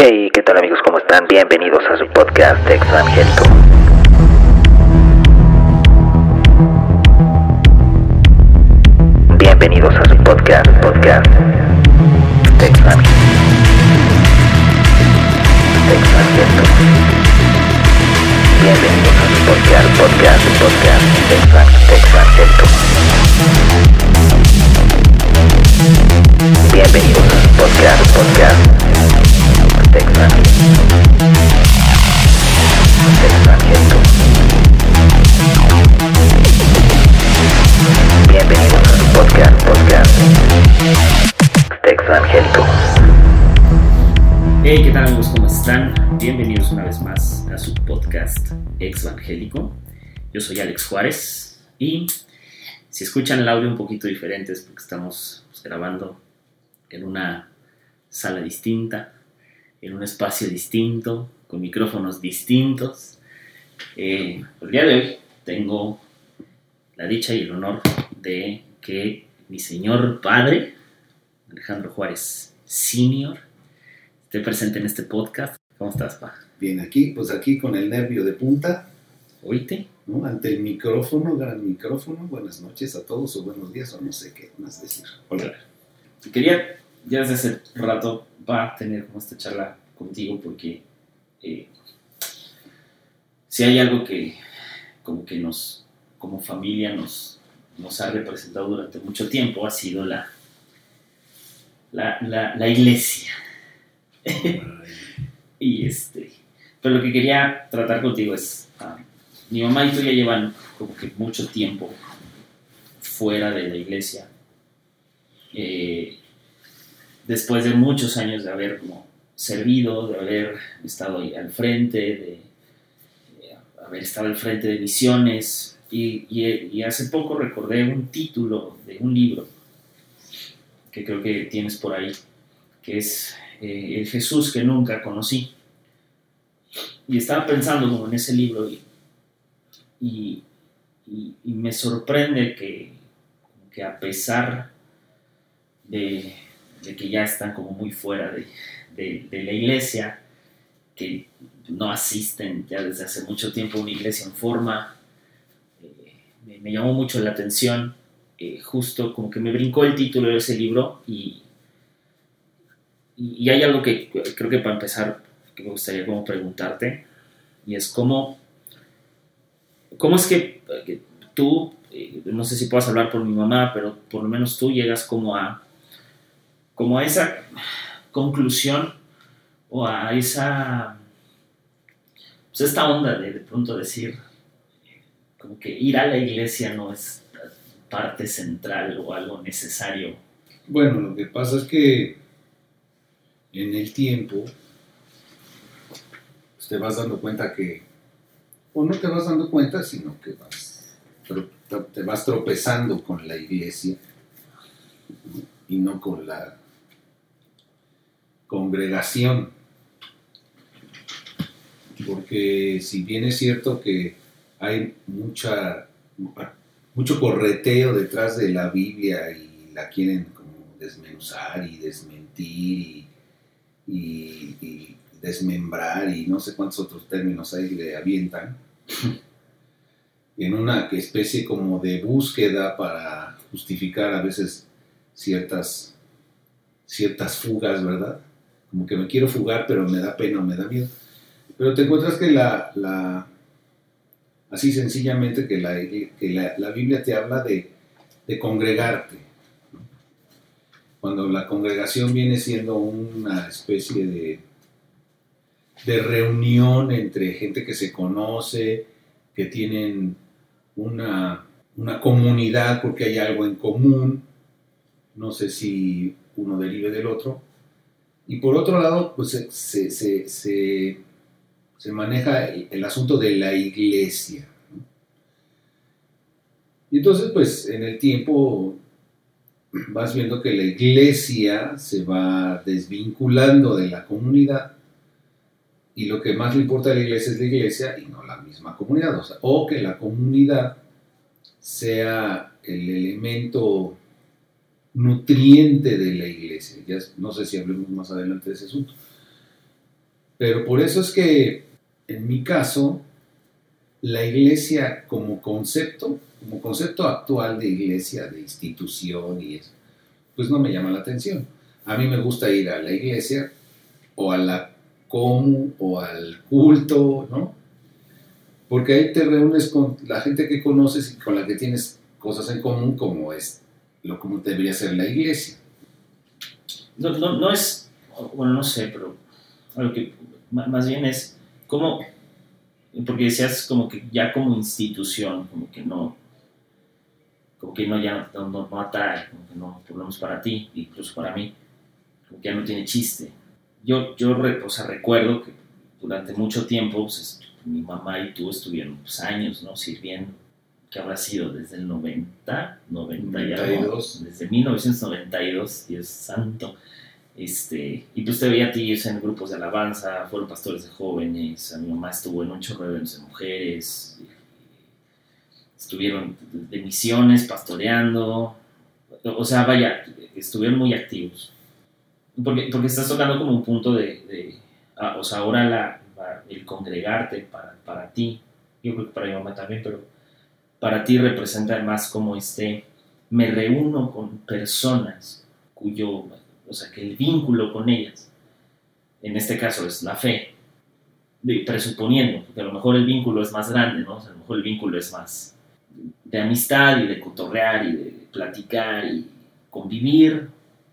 Hey, ¿qué tal amigos? ¿Cómo están? Bienvenidos a su podcast Extranjero. Bienvenidos a su podcast, podcast. Extranjero. Bienvenidos a su podcast, podcast, podcast Extranjero. Bienvenidos a su podcast, podcast Hey, ¿qué tal amigos? ¿Cómo están? Bienvenidos una vez más a su podcast Evangélico. Yo soy Alex Juárez y si escuchan el audio un poquito diferente es porque estamos grabando en una sala distinta, en un espacio distinto, con micrófonos distintos. Eh, el día de hoy tengo la dicha y el honor de que mi señor padre, Alejandro Juárez Senior, esté presente en este podcast. ¿Cómo estás, pa? Bien, aquí, pues aquí con el nervio de punta, ¿Oíste? ¿no? Ante el micrófono, gran micrófono. Buenas noches a todos o buenos días o no sé qué más decir. Hola. Quería ya desde hace rato tener como esta charla contigo porque eh, si hay algo que como que nos, como familia nos, nos ha representado durante mucho tiempo ha sido la, la, la, la iglesia. y este, pero lo que quería tratar contigo es, ah, mi mamá y tú ya llevan como que mucho tiempo fuera de la iglesia. Eh, después de muchos años de haber como servido, de haber estado ahí al frente, de, haber estado al frente de misiones, y, hace poco recordé un título de un libro que creo que tienes por ahí, que es eh, El Jesús que nunca conocí. Y estaba pensando como en ese libro y, y, me sorprende que, que a pesar de, de que ya están como muy fuera de, de- de la iglesia, que no asisten ya desde hace mucho tiempo a una iglesia en forma, eh, me, me llamó mucho la atención, eh, justo como que me brincó el título de ese libro y, y, hay algo que creo que para empezar que me gustaría como preguntarte y es cómo, cómo es que, que tú, eh, no sé si puedas hablar por mi mamá, pero por lo menos tú llegas como a, como a esa conclusión o a esa, pues esta onda de de pronto decir, como que ir a la iglesia no es parte central o algo necesario. Bueno, lo que pasa es que en el tiempo pues, te vas dando cuenta que, o no te vas dando cuenta, sino que vas, te vas tropezando con la iglesia y no con la congregación. Porque si bien es cierto que hay mucha, mucho correteo detrás de la Biblia y la quieren como desmenuzar y desmentir y, y- desmembrar y no sé cuántos otros términos ahí le avientan, en una especie como de búsqueda para justificar a veces ciertas, ciertas fugas, ¿verdad? Como que me quiero fugar, pero me da pena o me da miedo. Pero te encuentras que la, la así sencillamente que la, que la, Biblia te habla de, de congregarte. Cuando la congregación viene siendo una especie de, de reunión entre gente que se conoce, que tienen una, una comunidad porque hay algo en común, no sé si uno derive del otro. Y por otro lado, pues se, se, se- maneja el, asunto de la iglesia. Y entonces, pues en el tiempo vas viendo que la iglesia se va desvinculando de la comunidad y lo que más le importa a la iglesia es la iglesia y no la misma comunidad. O que la comunidad sea el elemento nutriente de la iglesia. No sé si hablemos más adelante de ese asunto. Pero por eso es que, en mi caso, la iglesia como concepto, como concepto actual de iglesia, de institución y eso, pues no me llama la atención. A mí me gusta ir a la iglesia o a la comu o al culto, ¿no? Porque ahí te reúnes con la gente que conoces y con la que tienes cosas en común, como es lo como debería ser la iglesia. No, no, no es, bueno, no sé, pero lo que más bien es como, porque decías como que ya como institución, como que no, como que no ya no, no, atrae, como que no, por lo menos para ti, incluso para mí, como que ya no tiene chiste. Yo, yo o sea, recuerdo que durante mucho tiempo, pues, mi mamá y tú estuvieron pues, años, ¿no? Sirviendo, que habrá sido desde el 90, 90 y algo, 92. desde 1992, Dios santo. Este, y pues te veía a ti en grupos de alabanza, fueron pastores de jóvenes, a mi mamá estuvo en un chorro de mujeres, estuvieron de misiones, pastoreando, o sea, vaya, estuvieron muy activos. Porque, porque estás tocando como un punto de, de ah, o sea, ahora la, la- el congregarte para, para ti, yo creo que para mi mamá también, pero para ti representa más como este, me reúno con personas cuyo, o sea, que el vínculo con ellas, en este caso es la fe, presuponiendo, porque a lo mejor el vínculo es más grande, ¿no? O sea, a lo mejor el vínculo es más de amistad y de cotorrear y de platicar y convivir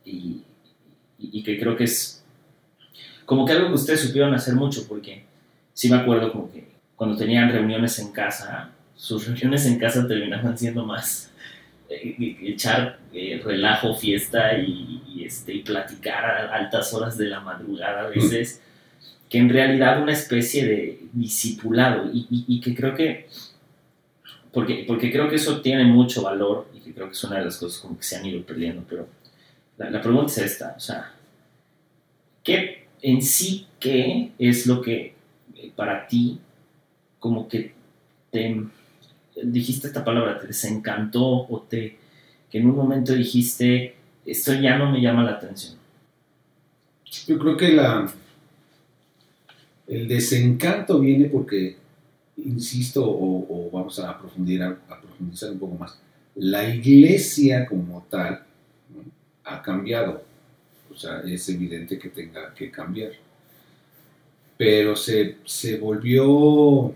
y- y que creo que es como que algo que ustedes supieron hacer mucho porque sí me acuerdo como que cuando tenían reuniones en casa, sus reuniones en casa terminaban siendo más eh, echar eh, relajo, fiesta y, y, este, y platicar a altas horas de la madrugada a veces, que en realidad una especie de discipulado. Y, y- y que creo que, porque, porque creo que eso tiene mucho valor y que creo que es una de las cosas como que se han ido perdiendo, pero la, la pregunta es esta, o sea, ¿qué en sí qué es lo que eh, para ti como que te dijiste esta palabra, te desencantó o te que en un momento dijiste esto ya no me llama la atención? Yo creo que la, el desencanto viene porque, insisto, o, vamos a profundizar, a profundizar un poco más, la iglesia como tal ha cambiado. O sea, es evidente que tenga que cambiar. Pero se, se volvió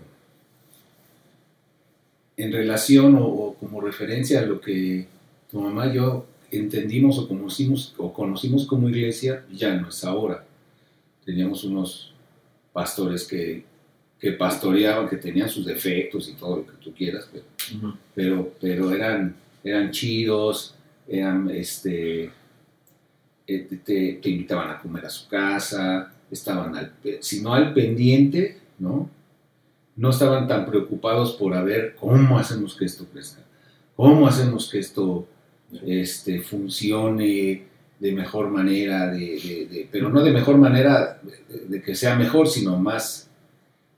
en relación o, o como referencia a lo que tu mamá y yo entendimos o conocimos, o conocimos como iglesia, ya no es ahora. Teníamos unos pastores que, que pastoreaban, que tenían sus defectos y todo lo que tú quieras, pero, pero, pero eran, eran chidos, eran, este, eh, te, invitaban a comer a su casa, estaban, al, si no al pendiente, ¿no? No estaban tan preocupados por a ver cómo hacemos que esto crezca, cómo hacemos que esto este, funcione de mejor manera, de, de- de- pero no de mejor manera de, que sea mejor, sino más,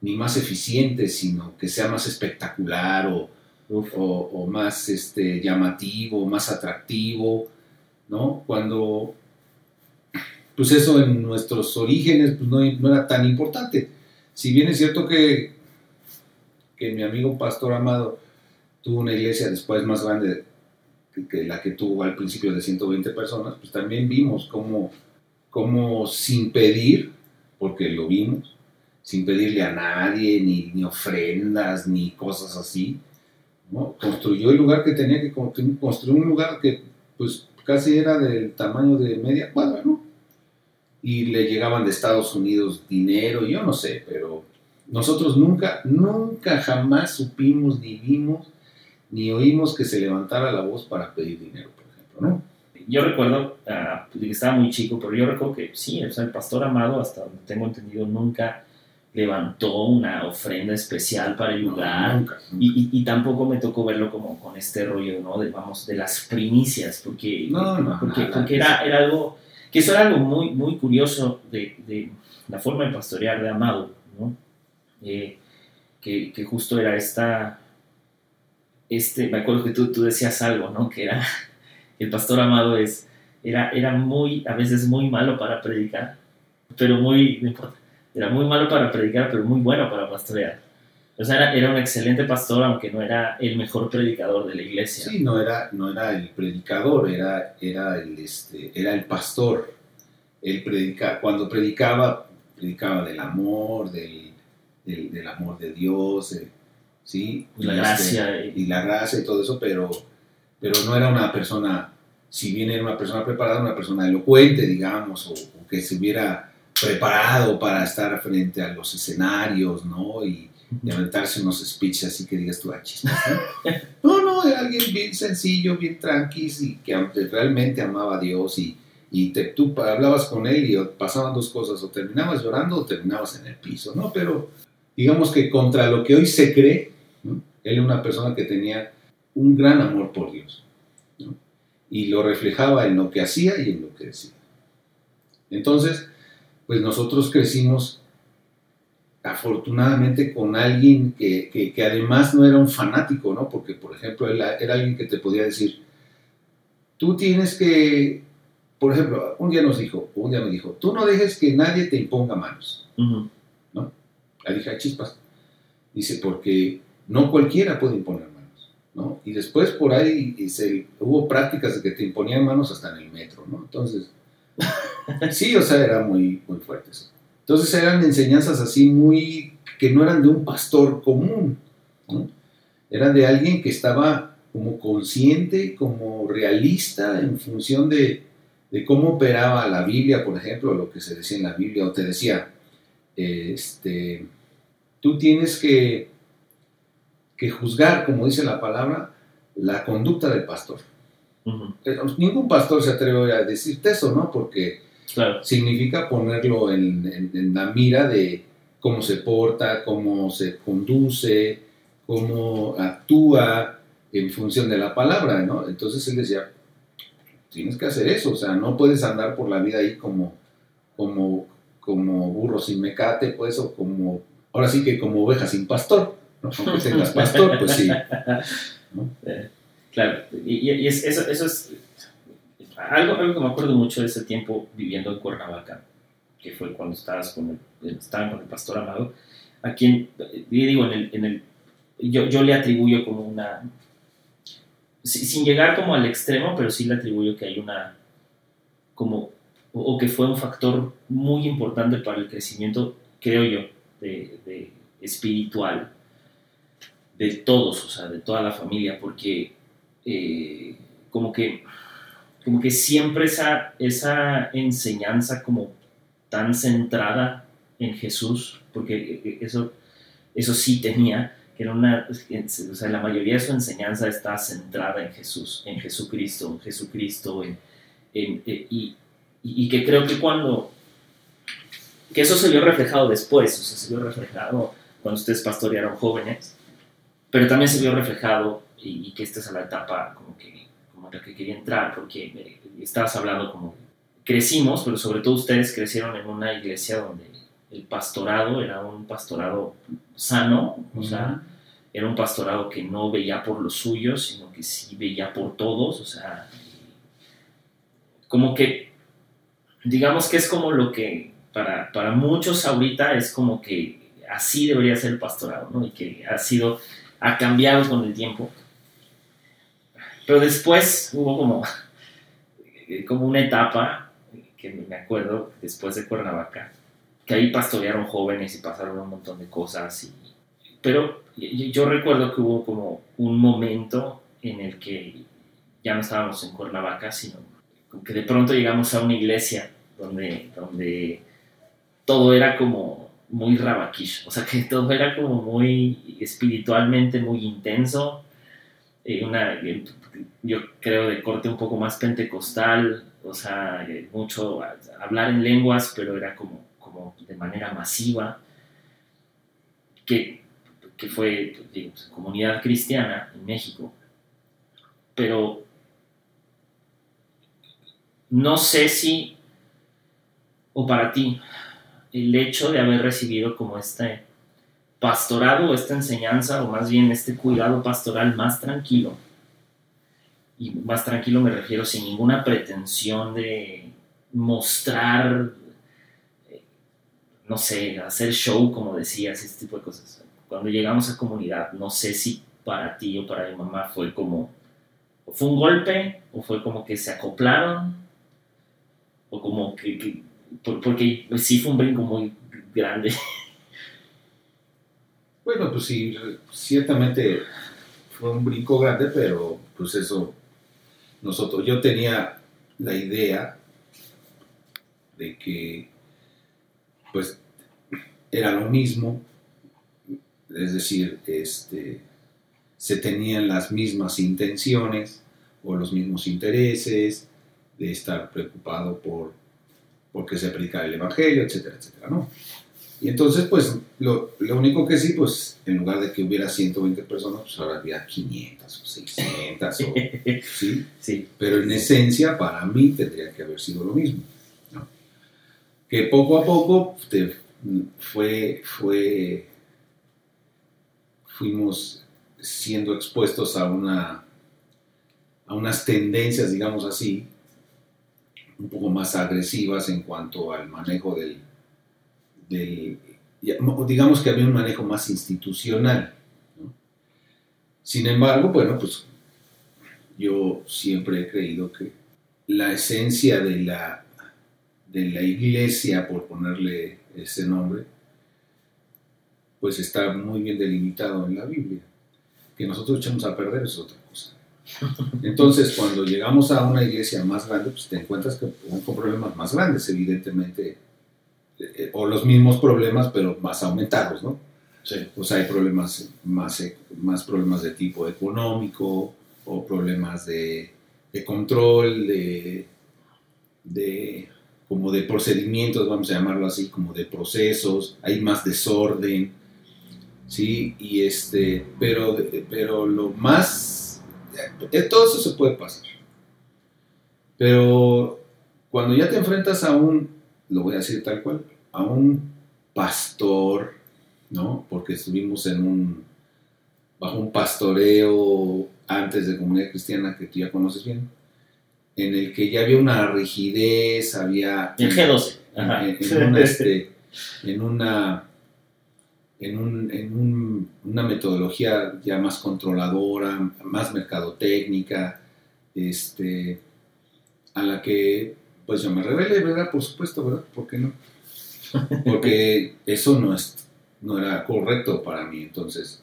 ni más eficiente, sino que sea más espectacular o, Uf. o, o más este, llamativo, más atractivo, ¿no? Cuando, pues eso en nuestros orígenes pues no, no era tan importante. Si bien es cierto que, que mi amigo Pastor Amado tuvo una iglesia después más grande que, la que tuvo al principio de 120 personas, pues también vimos cómo, cómo sin pedir, porque lo vimos, sin pedirle a nadie, ni, ni ofrendas, ni cosas así, ¿no? construyó el lugar que tenía que construir, un lugar que pues casi era del tamaño de media cuadra, ¿no? Y le llegaban de Estados Unidos dinero, yo no sé, pero nosotros nunca, nunca jamás supimos ni vimos ni oímos que se levantara la voz para pedir dinero, por ejemplo, ¿no? Yo recuerdo ah, que estaba muy chico, pero yo recuerdo que sí, o sea, el pastor Amado, hasta donde tengo entendido, nunca levantó una ofrenda especial para el lugar. nunca. Y, y- y tampoco me tocó verlo como con este rollo, ¿no? De, vamos, de las primicias, porque, No, no, porque, nada. porque era, era algo, que eso era algo muy, muy curioso de, de la forma de pastorear de Amado, ¿no? Eh, que, que justo era esta, este, me acuerdo que tú, tú decías algo, ¿no? Que era, el pastor Amado es, era, era muy, a veces muy malo para predicar, pero muy, no importa, Era muy malo para predicar, pero muy bueno para pastorear. O sea, era, era un excelente pastor, aunque no era el mejor predicador de la iglesia. Sí, no era, no era el predicador, era, era, el, este, era el pastor. Él predica, cuando predicaba, predicaba del amor, del, del, del amor de Dios, eh, ¿sí? Y la este, gracia. y la gracia y todo eso, pero, pero no era una persona, si bien era una persona preparada, una persona elocuente, digamos, o, o que se hubiera preparado para estar frente a los escenarios, ¿no? Y, y aventarse unos speeches así que digas tú, ah, chispas, ¿no? no, no, era alguien bien sencillo, bien tranqui, y que realmente amaba a Dios y, y te- tú hablabas con él y pasaban dos cosas, o terminabas llorando o terminabas en el piso, ¿no? Pero digamos que contra lo que hoy se cree, él era una persona que tenía un gran amor por Dios. Y lo reflejaba en lo que hacía y en lo que decía. Entonces, pues nosotros crecimos afortunadamente con alguien que, que- además no era un fanático, ¿no? Porque, por ejemplo, él era alguien que te podía decir, tú tienes que, por ejemplo, un día nos dijo, un día me dijo, tú no dejes que nadie te imponga manos. Le dije, "Ah, chispas. Dice, porque no cualquiera puede imponer manos, ¿no? Y después por ahí se- hubo prácticas de que te imponían manos hasta en el metro, ¿no? Entonces, sí, o sea, era muy, muy fuerte. Entonces eran enseñanzas así muy, que no eran de un pastor común, ¿no? Eran de alguien que estaba como consciente, como realista en función de, de cómo operaba la Biblia, por ejemplo, lo que se decía en la Biblia, o te decía, este, tú tienes que, que juzgar, como dice la palabra, la conducta del pastor. Eh, Ningún pastor se atreve a decirte eso, ¿no? Porque Claro. significa ponerlo en, en- en la mira de cómo se porta, cómo se conduce, cómo actúa en función de la palabra, ¿no? Entonces él decía, tienes que hacer eso, o sea, no puedes andar por la vida ahí como, como, como burro sin mecate, pues, o como, ahora sí que como oveja sin pastor, ¿no? Aunque tengas pastor, pues sí. Claro, y, es- eso, eso es algo, algo que me acuerdo mucho de ese tiempo viviendo en Cuernavaca, que fue cuando estabas con el, estaban con el pastor Amado, a quien, digo, en el, en el, yo, yo le atribuyo como una, si- sin llegar como al extremo, pero sí le atribuyo que hay una, como, o, que fue un factor muy importante para el crecimiento, creo yo, de, espiritual de todos, o sea, de toda la familia, porque eh, como que como que siempre esa, esa enseñanza como tan centrada en Jesús, porque eh, eso, eso sí tenía, que era una, o sea, la mayoría de su enseñanza está centrada en Jesús, en Jesucristo, en Jesucristo, en, eh, y, y- y que creo que cuando, que eso se vio reflejado después, o sea, se vio reflejado cuando ustedes pastorearon jóvenes, pero también se vio reflejado y, y que esta es la etapa como que como la que quería entrar porque eh, estabas hablando como crecimos pero sobre todo ustedes crecieron en una iglesia donde el pastorado era un pastorado sano o sea era un pastorado que no veía por los suyos sino que sí veía por todos o sea como que digamos que es como lo que para, para muchos ahorita es como que así debería ser el pastorado, ¿no? Y que ha sido, ha cambiado con el tiempo. Pero después hubo como, como una etapa, que me acuerdo, después de Cuernavaca, que ahí pastorearon jóvenes y pasaron un montón de cosas. Y, pero yo, recuerdo que hubo como un momento en el que ya no estábamos en Cuernavaca, sino que de pronto llegamos a una iglesia donde, donde todo era como muy rabaquish, o sea que todo era como muy espiritualmente muy intenso, eh, una, eh, yo creo de corte un poco más pentecostal, o sea, eh, mucho hablar en lenguas, pero era como, como de manera masiva, que, que fue comunidad cristiana en México, pero no sé si, o para ti, el hecho de haber recibido como este pastorado esta enseñanza, o más bien este cuidado pastoral más tranquilo, y más tranquilo me refiero sin ninguna pretensión de mostrar eh, no sé, hacer show, como decías, este tipo de cosas. Cuando llegamos a comunidad, no sé si para ti o para mi mamá fue como, fue un golpe, o fue como que se acoplaron, o como que, que- por- porque sí fue un brinco muy grande. Bueno, pues sí, ciertamente fue un brinco grande, pero pues eso, nosotros, yo tenía la idea de que pues era lo mismo, es decir, este, se tenían las mismas intenciones o los mismos intereses de estar preocupado por porque se predicara el evangelio, etcétera, etcétera, ¿no? Y entonces, pues, lo, lo único que sí, pues, en lugar de que hubiera 120 personas, pues ahora había 500 o 600, o, ¿sí? Sí, Pero en esencia, para mí, tendría que haber sido lo mismo, ¿no? Que poco a poco te- fue, fue, fuimos siendo expuestos a una, a unas tendencias, digamos así, un poco más agresivas en cuanto al manejo del, del digamos que había un manejo más institucional. Sin embargo, bueno, pues yo siempre he creído que la esencia de la, de la iglesia, por ponerle ese nombre, pues está muy bien delimitado en la Biblia. Que nosotros echamos a perder es otra. Entonces, cuando llegamos a una iglesia más grande, pues te encuentras que- con problemas más grandes, evidentemente, eh, o los mismos problemas, pero más aumentados, ¿no? sí. O sea, hay problemas más, e- más problemas de tipo económico o problemas de, de control, de, de- como de procedimientos, vamos a llamarlo así, como de procesos, hay más desorden, ¿sí? Y este, pero, pero lo más, todo eso se puede pasar. Pero cuando ya te enfrentas a un, lo voy a decir tal cual, a un pastor, ¿no? Porque estuvimos en un, bajo un pastoreo antes de comunidad cristiana que tú ya conoces bien, en el que ya había una rigidez, había... El G12. Ajá. En, en una, este, en una, en un- en un- una metodología ya más controladora, más mercadotécnica, este, a la que pues yo me rebelé, ¿verdad? Por supuesto, ¿verdad? ¿Por qué no? Porque eso no, es, no era correcto para mí, entonces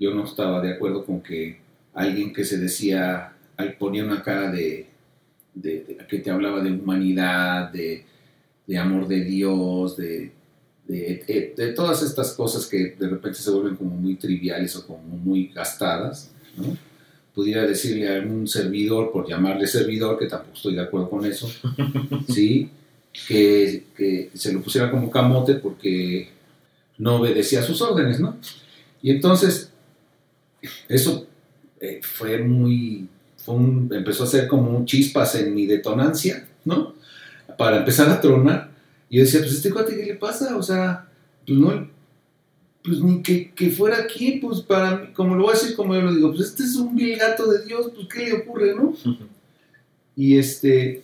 yo no estaba de acuerdo con que alguien que se decía, ponía una cara de, de- de- que te hablaba de humanidad, de, de amor de Dios, de, de, de todas estas cosas que de repente se vuelven como muy triviales o como muy gastadas, ¿no? Pudiera decirle a algún servidor, por llamarle servidor, que tampoco estoy de acuerdo con eso, ¿sí? Que, que se lo pusiera como camote porque no obedecía sus órdenes, ¿no? Y entonces, eso eh, fue muy, fue un- empezó a ser como un chispas en mi detonancia, ¿no? Para empezar a tronar. Y yo decía, pues este cuate, ¿qué le pasa? O sea, pues no, pues ni que, que fuera aquí, pues para mí, como lo voy a decir como yo lo digo, pues este es un vil gato de Dios, pues ¿qué le ocurre, no? Y este,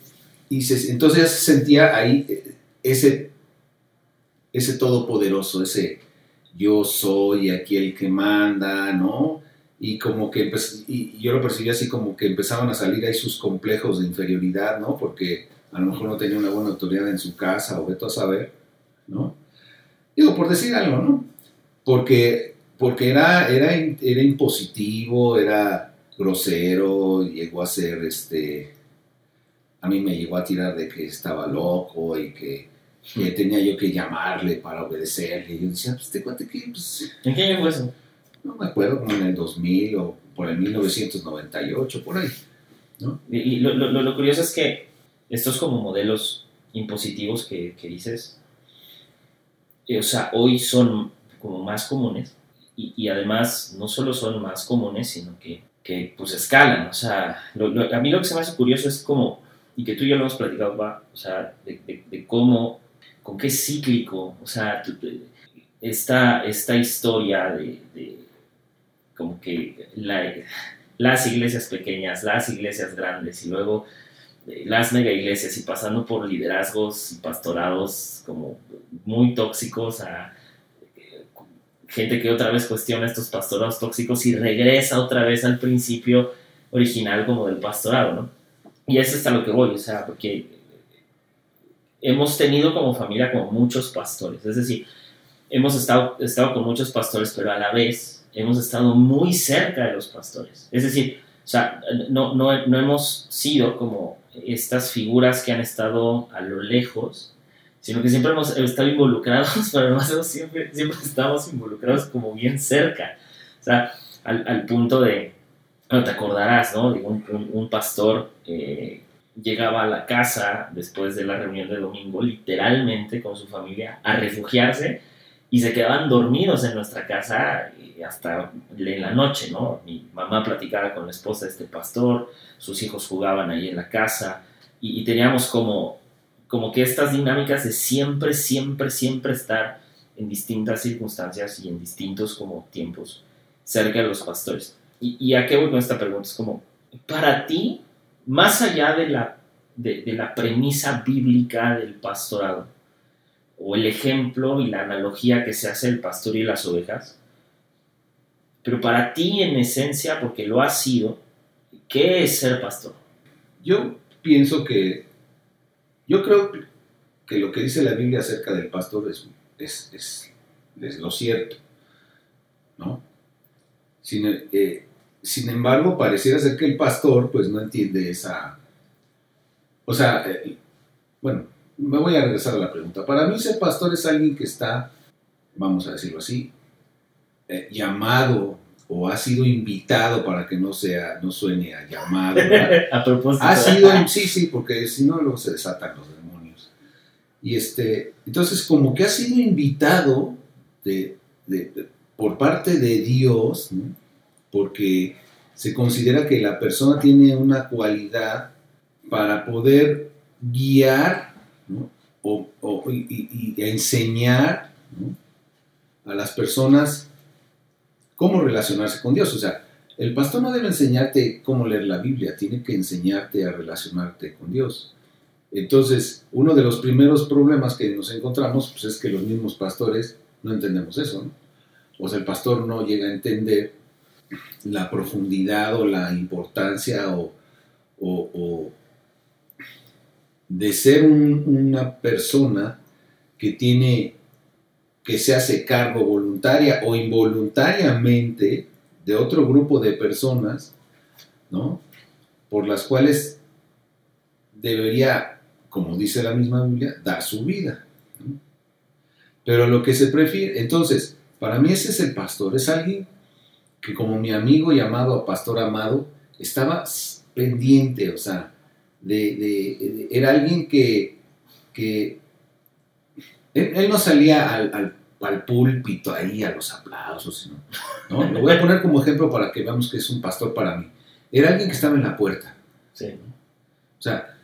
y se- entonces ya se sentía ahí eh, ese, ese todopoderoso, ese yo soy aquí el que manda, ¿no? Y como que y yo lo percibí así como que empezaban a salir ahí sus complejos de inferioridad, ¿no? Porque a lo mejor no tenía una buena autoridad en su casa o veto a saber, ¿no? Digo, por decir algo, ¿no? Porque, porque era, era, era impositivo, era grosero, llegó a ser, este, a mí me llegó a tirar de que estaba loco y que, que tenía yo que llamarle para obedecerle. Y yo decía, pues este cuate que, pues, ¿En qué año fue eso? no me acuerdo, como en el 2000 o por el 1998, por ahí. Y, y lo, lo- lo curioso es que estos como modelos impositivos que, que dices, eh, o sea, hoy son como más comunes y, y además no solo son más comunes, sino que, que pues escalan. O sea, lo- lo- a mí lo que se me hace curioso es como, y que tú y yo lo hemos platicado, va, o sea, de, de- de cómo, con qué cíclico, o sea, esta, esta historia de, de como que la, las iglesias pequeñas, las iglesias grandes y luego las mega iglesias y pasando por liderazgos y pastorados como muy tóxicos a eh, gente que otra vez cuestiona estos pastorados tóxicos y regresa otra vez al principio original como del pastorado, ¿no? Y eso es a lo que voy, o sea, porque hemos tenido como familia como muchos pastores, es decir, hemos estado, estado con muchos pastores, pero a la vez hemos estado muy cerca de los pastores. Es decir, o sea, no, no, no hemos sido como estas figuras que han estado a lo lejos, sino que siempre hemos estado involucrados, pero además siempre, siempre estamos involucrados como bien cerca. O sea, al, punto de, bueno, te acordarás, ¿no? Un pastor eh, llegaba a la casa después de la reunión de domingo, literalmente con su familia, a refugiarse y se quedaban dormidos en nuestra casa hasta en la noche, ¿no? Mi mamá platicaba con la esposa de este pastor, sus hijos jugaban ahí en la casa y, y teníamos como, como que estas dinámicas de siempre, siempre, siempre estar en distintas circunstancias y en distintos como tiempos cerca de los pastores. ¿Y, y a qué voy con esta pregunta? Es como, para ti, más allá de la, de, de la premisa bíblica del pastorado, o el ejemplo y la analogía que se hace el pastor y las ovejas, pero para ti en esencia, porque lo has sido, ¿qué es ser pastor? Yo pienso que, yo creo que lo que dice la Biblia acerca del pastor es, es, es, es lo cierto, ¿no? Sin, eh, sin, embargo, pareciera ser que el pastor pues no entiende esa, o sea, eh, bueno, me voy a regresar a la pregunta. Para mí ser pastor es alguien que está, vamos a decirlo así, eh, llamado o ha sido invitado para que no sea, no suene a llamado. a propósito. Ha sido, sí, sí, porque si no luego se desatan los demonios. Y este, entonces como que ha sido invitado de, de, de, por parte de Dios, ¿no? porque se considera que la persona tiene una cualidad para poder guiar. O, o y, y, enseñar ¿no? a las personas cómo relacionarse con Dios. O sea, el pastor no debe enseñarte cómo leer la Biblia, tiene que enseñarte a relacionarte con Dios. Entonces, uno de los primeros problemas que nos encontramos pues, es que los mismos pastores no entendemos eso. ¿no? O sea, el pastor no llega a entender la profundidad o la importancia o, o de ser un, una persona que tiene que se hace cargo voluntaria o involuntariamente de otro grupo de personas, ¿no? Por las cuales debería, como dice la misma Biblia, dar su vida. ¿no? Pero lo que se prefiere, entonces, para mí ese es el pastor, es alguien que como mi amigo llamado Pastor Amado, estaba pendiente, o sea, de, de, de era alguien que, que él, él, no salía al, al, al, púlpito ahí a los aplausos, sino, ¿no? Lo voy a poner como ejemplo para que veamos que es un pastor para mí. Era alguien que estaba en la puerta. Sí. O sea,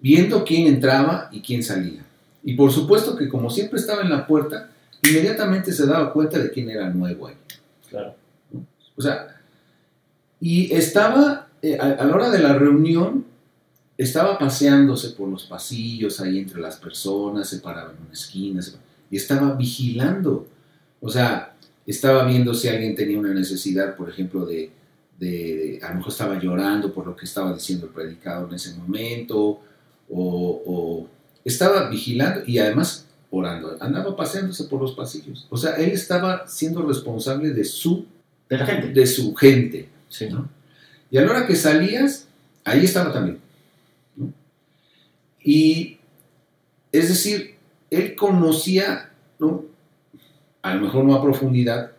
viendo quién entraba y quién salía. Y por supuesto que como siempre estaba en la puerta, inmediatamente se daba cuenta de quién era nuevo ahí. Claro. O sea, y estaba, eh, a, a, la hora de la reunión, estaba paseándose por los pasillos ahí entre las personas, se paraba en una esquina, se, y estaba vigilando. O sea, estaba viendo si alguien tenía una necesidad, por ejemplo, de, a lo mejor estaba llorando por lo que estaba diciendo el predicado en ese momento, o, o estaba vigilando y además orando, andaba paseándose por los pasillos. O sea, él estaba siendo responsable de su de la gente. De su gente. Sí. ¿no? Y a la hora que salías, ahí estaba también. Y es decir, él conocía, ¿no? a lo mejor no a profundidad,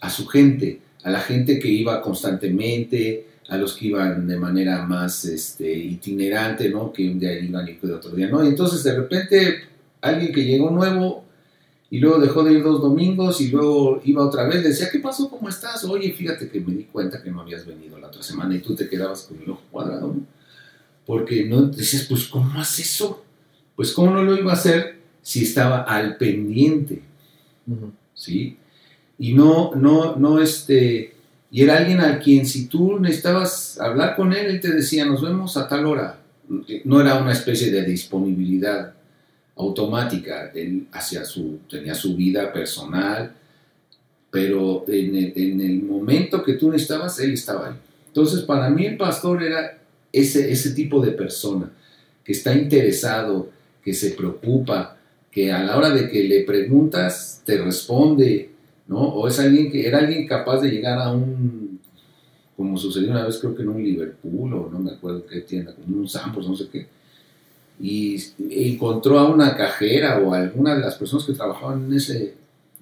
a su gente, a la gente que iba constantemente, a los que iban de manera más este, itinerante, ¿no? que un día iban y que otro día no. Y entonces de repente alguien que llegó nuevo y luego dejó de ir dos domingos y luego iba otra vez, le decía, ¿qué pasó? ¿Cómo estás? Oye, fíjate que me di cuenta que no habías venido la otra semana y tú te quedabas con el ojo cuadrado, ¿no? Porque no dices, pues, ¿cómo haces eso? Pues, ¿cómo no lo iba a hacer si estaba al pendiente? Uh -huh. ¿Sí? Y no, no, no, este, y era alguien a quien si tú necesitabas hablar con él, él te decía, nos vemos a tal hora, no era una especie de disponibilidad automática, él hacia su, tenía su vida personal, pero en el, en el momento que tú necesitabas, él estaba ahí. Entonces, para mí el pastor era ese, ese tipo de persona que está interesado, que se preocupa, que a la hora de que le preguntas te responde, ¿no? O es alguien que era alguien capaz de llegar a un, como sucedió una vez creo que en un Liverpool o no me acuerdo qué tienda, como un Sampos, no sé qué, y encontró a una cajera o a alguna de las personas que trabajaban en ese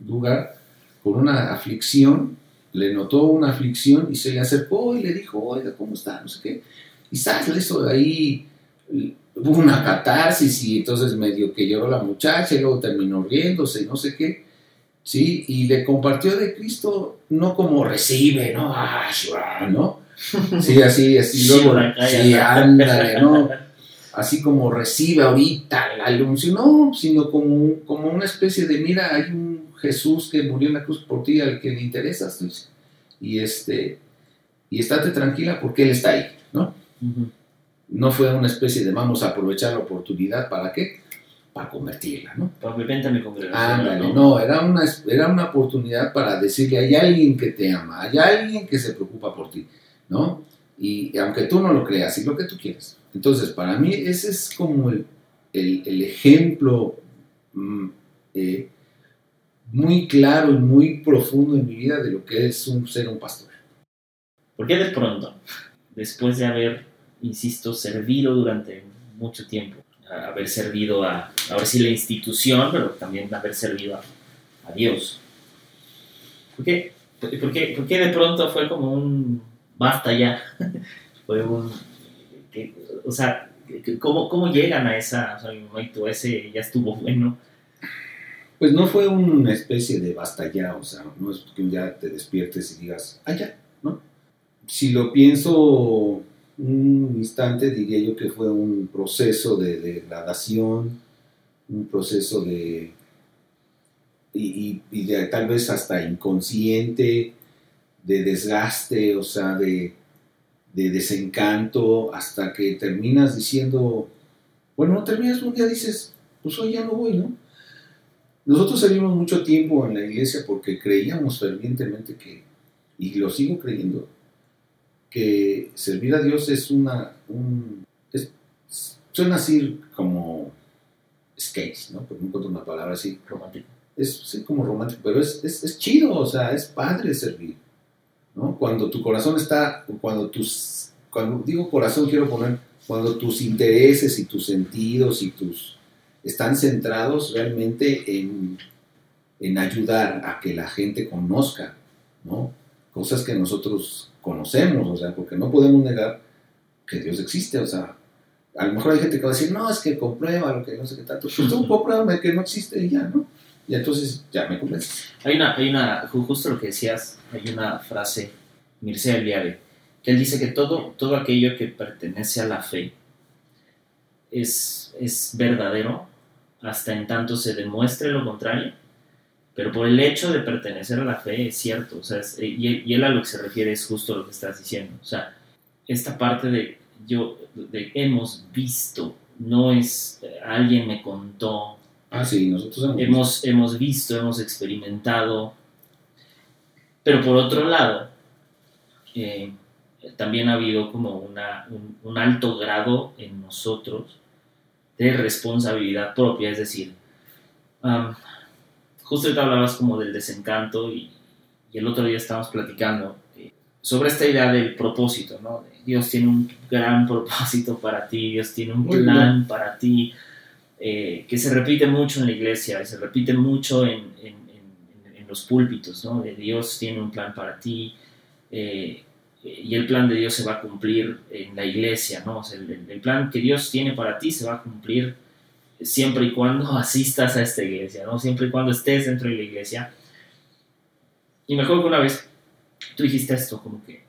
lugar con una aflicción, le notó una aflicción y se le acercó y le dijo, oiga, ¿cómo está? No sé qué. Y sabes, le hizo ahí, hubo una catarsis y entonces medio que lloró la muchacha y luego terminó riéndose y no sé qué. ¿sí? Y le compartió de Cristo no como recibe, ¿no? Ah, ¿no? Sí, así, así, luego, sí, ándale, ¿no? Así como recibe ahorita la anuncio, no, sino como, como una especie de, mira, hay un Jesús que murió en la cruz por ti, al que le interesas, y este, y estate tranquila porque Él está ahí, ¿no? No fue una especie de vamos a aprovechar la oportunidad, ¿para qué? Para convertirla, ¿no? Para vente a mi congregación. Ándale, no, era una, era una oportunidad para decirle, hay alguien que te ama, hay alguien que se preocupa por ti, ¿no? Y aunque tú no lo creas, y lo que tú quieres. Entonces, para mí ese es como el, el, el ejemplo mm, eh, muy claro y muy profundo en mi vida de lo que es un, ser un pastor. ¿Por qué de pronto, después de haber, insisto, servido durante mucho tiempo, haber servido a, ahora sí, la institución, pero también haber servido a, Dios? ¿Por qué, por, qué, por qué de pronto fue como un basta ya? fue un. o sea, ¿cómo, ¿cómo llegan a esa. O sea, mi tú, ese ya estuvo bueno? Pues no fue una especie de basta ya, o sea, no es que día te despiertes y digas, ah, ya, ¿no? Si lo pienso un instante, diría yo que fue un proceso de degradación, un proceso de. y, tal vez hasta inconsciente, de desgaste, o sea, de, de desencanto, hasta que terminas diciendo, bueno, no terminas un día, dices, pues hoy ya no voy, ¿no? Nosotros servimos mucho tiempo en la iglesia porque creíamos fervientemente que, y lo sigo creyendo, que servir a Dios es una, un, es- suena así como sketch, ¿no? Porque no encuentro una palabra así, Romántico. es sí, como romántico, pero es, es, es chido, o sea, es padre servir, ¿no? Cuando tu corazón está, cuando tus, cuando digo corazón quiero poner, cuando tus intereses y tus sentidos y tus están centrados realmente en, en ayudar a que la gente conozca, ¿no? Cosas que nosotros conocemos, o sea, porque no podemos negar que Dios existe, o sea, a lo mejor hay gente que va a decir, no, es que comprueba lo que no sé qué tanto, pues tú compruébame que no existe y ya, ¿no? Y entonces ya me convences. Hay una, hay una, ju- justo lo que decías, hay una frase, Mircea Eliade, que él dice que todo, todo aquello que pertenece a la fe es, es verdadero hasta en tanto se demuestre lo contrario, pero por el hecho de pertenecer a la fe es cierto, o sea, es- y, él- y él a lo que se refiere es justo lo que estás diciendo, o sea, esta parte de yo, de hemos visto, no es eh, alguien me contó, Ah, sí, nosotros hemos, hemos, hemos visto, hemos experimentado, pero por otro lado, eh, también ha habido como una, un, un alto grado en nosotros de responsabilidad propia, es decir, am, justo ahorita hablabas como del desencanto y, y el otro día estábamos platicando eh, sobre esta idea del propósito, ¿no? Dios tiene un gran propósito para ti, Dios tiene un plan para ti, eh, que se repite mucho en la iglesia, y se repite mucho en, en- en- en los púlpitos, ¿no? De Dios tiene un plan para ti, eh, y el plan de Dios se va a cumplir en la iglesia, ¿no? O sea, el, el plan que Dios tiene para ti se va a cumplir siempre y cuando asistas a esta iglesia, ¿no? Siempre y cuando estés dentro de la iglesia. Y mejor que una vez tú dijiste esto, como que,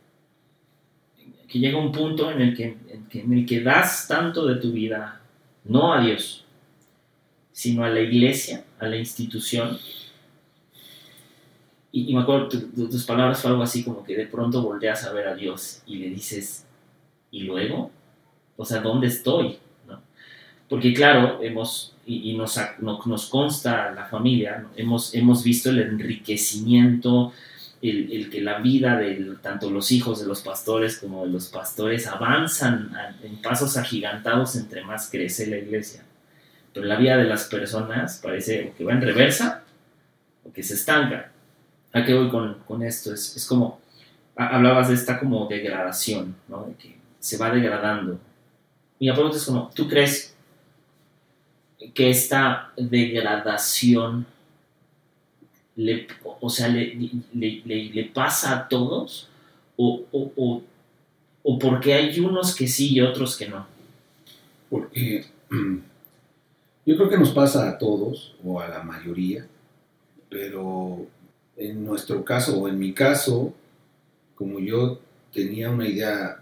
que llega un punto en el que, en que- el que das tanto de tu vida, no a Dios, sino a la iglesia, a la institución. Y, y me acuerdo, tu- tu- tus palabras fue algo así como que de pronto volteas a ver a Dios y le dices, ¿y luego? O sea, ¿dónde estoy? Porque claro, hemos, y, y nos, nos consta la familia, hemos, hemos visto el enriquecimiento, el, el que la vida de tanto los hijos de los pastores como de los pastores avanzan a- en pasos agigantados entre más crece la iglesia. Pero la vida de las personas parece que va en reversa o que se estanca. ¿A qué voy con, con esto? Es, es como, ha- hablabas de esta como degradación, ¿no? De que se va degradando. Y la pregunta es como, ¿tú crees que esta degradación le, o sea, le, le, pasa a todos? ¿O, o, o, o porque hay unos que sí y otros que no? Porque yo creo que nos pasa a todos, o a la mayoría, pero en nuestro caso, o en mi caso, como yo tenía una idea,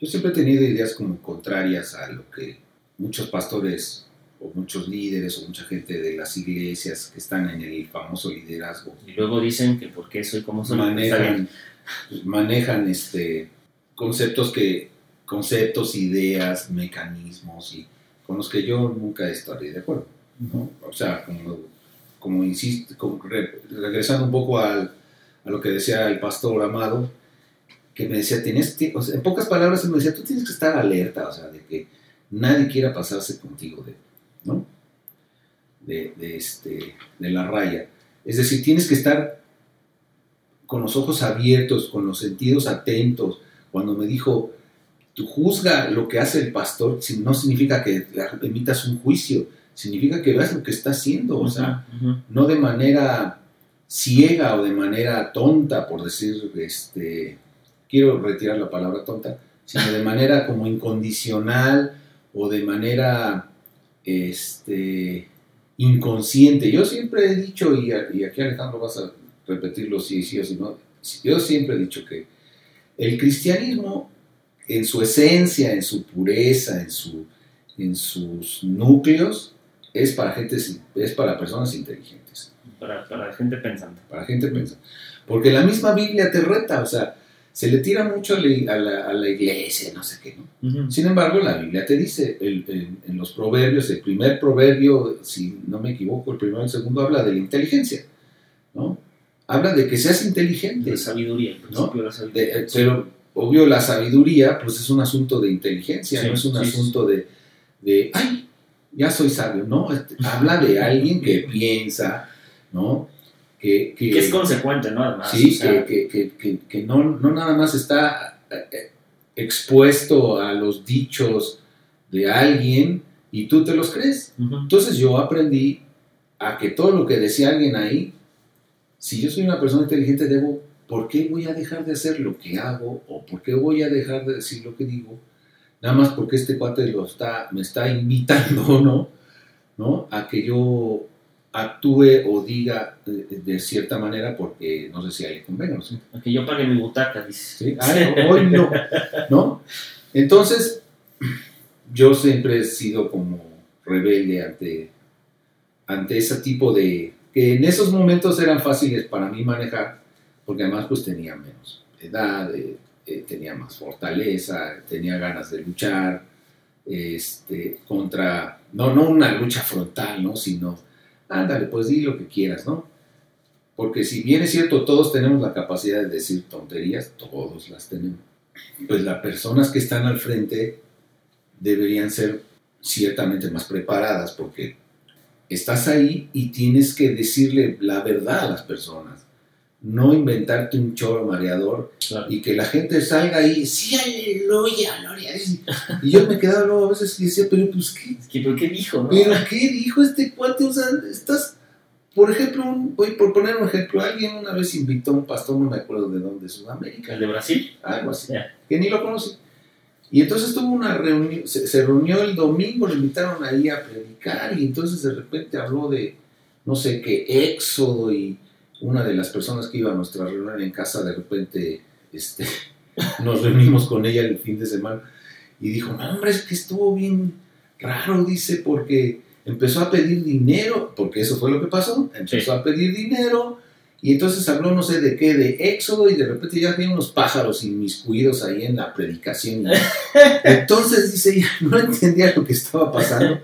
yo siempre he tenido ideas como contrarias a lo que muchos pastores, o muchos líderes, o mucha gente de las iglesias que están en el famoso liderazgo, Y luego dicen que porque soy como soy. manejan, manejan este, conceptos que conceptos, ideas, mecanismos y con los que yo nunca estaré de acuerdo. ¿no? O sea, como, como insisto, como re- regresando un poco al- a lo que decía el pastor Amado, que me decía, tienes, ti- o sea, en pocas palabras, él me decía, tú tienes que estar alerta, o sea, de que nadie quiera pasarse contigo de, ¿no? de, de este, de la raya. Es decir, tienes que estar con los ojos abiertos, con los sentidos atentos. Cuando me dijo, tú juzga lo que hace el pastor, no significa que emitas un juicio, significa que veas lo que está haciendo, o sea, no de manera ciega o de manera tonta, por decir, este, quiero retirar la palabra tonta, sino de manera como incondicional o de manera este, inconsciente. Yo siempre he dicho, y, aquí Alejandro vas a repetirlo si sí o si no, yo siempre he dicho que el cristianismo en su esencia, en su pureza, en, su, en sus núcleos, es para, gente, es para personas inteligentes Para, para gente pensante. para gente pensar. Porque la misma Biblia te reta, o sea, se le tira mucho a la, a la- iglesia, no sé qué, ¿no? Sin embargo, la Biblia te dice, el- en, en los proverbios, el primer proverbio, si no me equivoco, el primero y el segundo habla de la inteligencia, ¿no? Habla de que seas inteligente, De sabiduría, de la sabiduría. de- eh, pero obvio la sabiduría, pues es un asunto de inteligencia, Sí, no es un sí, sí, asunto de, de, ay, ya soy sabio, ¿no? Este, Habla de alguien que piensa, ¿no? Que, que- que es consecuente, ¿no? Además. Sí, o sea, que, que- no, no nada más está eh, expuesto a los dichos de alguien y tú te los crees. Entonces yo aprendí a que todo lo que decía alguien ahí, si yo soy una persona inteligente, debo, ¿por qué voy a dejar de hacer lo que hago? ¿O por qué voy a dejar de decir lo que digo? Nada más porque este cuate lo está, me está invitando, ¿no? ¿No? A que yo actúe o diga eh, de cierta manera porque no sé si a él convenga, sé. Que yo pague mi butaca, dice. ¿sí? Ay, hoy no, ¿no? Entonces, yo siempre he sido como rebelde ante, ante ese tipo de... que en esos momentos eran fáciles para mí manejar, porque además pues tenía menos edad, eh, eh, tenía más fortaleza, tenía ganas de luchar este, contra, no, no una lucha frontal, ¿no? Sino, ándale, pues di lo que quieras, ¿no? Porque si bien es cierto, todos tenemos la capacidad de decir tonterías, todos las tenemos. Pues las personas que están al frente deberían ser ciertamente más preparadas porque estás ahí y tienes que decirle la verdad a las personas. No inventarte un choro mareador Claro. y que la gente salga ahí, sí, aleluya, gloria a Dios". Y yo me quedaba luego a veces y decía, pero pues, ¿qué, que, ¿pero qué dijo, no? ¿Pero qué dijo este cuate? O sea, estás, por ejemplo, un- voy por poner un ejemplo, alguien una vez invitó a un pastor, no me acuerdo de dónde, Sudamérica, ¿El de Brasil? algo así, Ya. que ni lo conocí. Y entonces tuvo una reunión, se, se reunió el domingo, le invitaron ahí a predicar y entonces de repente habló de, no sé qué, éxodo y una de las personas que iba a nuestra reunión en casa de repente este, nos reunimos con ella el fin de semana y dijo, no hombre, es que estuvo bien raro, dice, porque empezó a pedir dinero, porque eso fue lo que pasó, empezó Sí. a pedir dinero Y entonces habló no sé de qué, de Éxodo, y de repente ya había unos pájaros inmiscuidos ahí en la predicación. Entonces dice, ya no entendía lo que estaba pasando.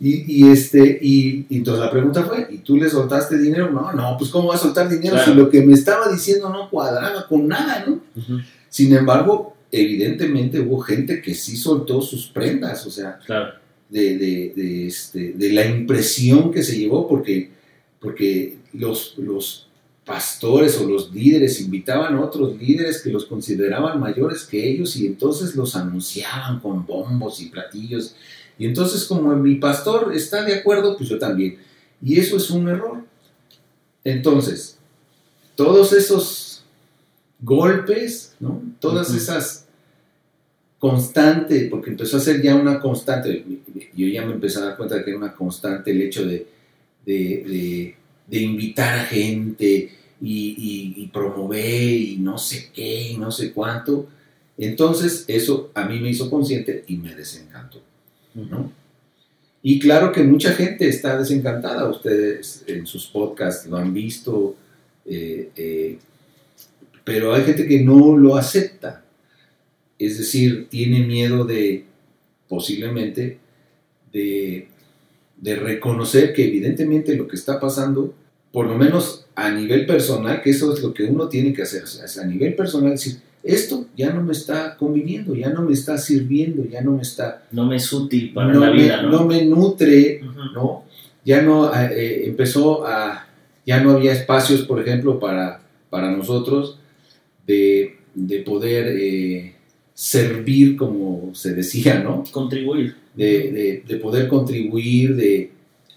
Y, y, este, y, y entonces la pregunta fue, ¿y tú le soltaste dinero? No, no, pues ¿cómo va a soltar dinero Claro. si lo que me estaba diciendo no cuadraba con nada, ¿no? Sin embargo, evidentemente hubo gente que sí soltó sus prendas, o sea, Claro. de, de, de, este, de la impresión que se llevó, porque, porque los, los pastores o los líderes invitaban a otros líderes que los consideraban mayores que ellos y entonces los anunciaban con bombos y platillos. Y entonces como mi pastor está de acuerdo, pues yo también. Y eso es un error. Entonces, todos esos golpes, ¿no? todas esas constantes, porque empezó a ser ya una constante, yo ya me empecé a dar cuenta de que era una constante el hecho de, de, de- de invitar a gente y, y- y promover y no sé qué y no sé cuánto. Entonces eso a mí me hizo consciente y me desencantó. Y claro que mucha gente está desencantada, ustedes en sus podcasts lo han visto, eh, eh, pero hay gente que no lo acepta. Es decir, tiene miedo de, posiblemente, de, de reconocer que evidentemente lo que está pasando, por lo menos a nivel personal, que eso es lo que uno tiene que hacer, a nivel personal decir, esto ya no me está conviniendo, ya no me está sirviendo, ya no me está No me es útil para no la me- vida, ¿no? no me nutre, ¿no? Ya no eh, eh, empezó a, ya no había espacios, por ejemplo, para, para nosotros de, de poder eh, servir, como se decía, ¿no? Contribuir. De, de- de poder contribuir, de,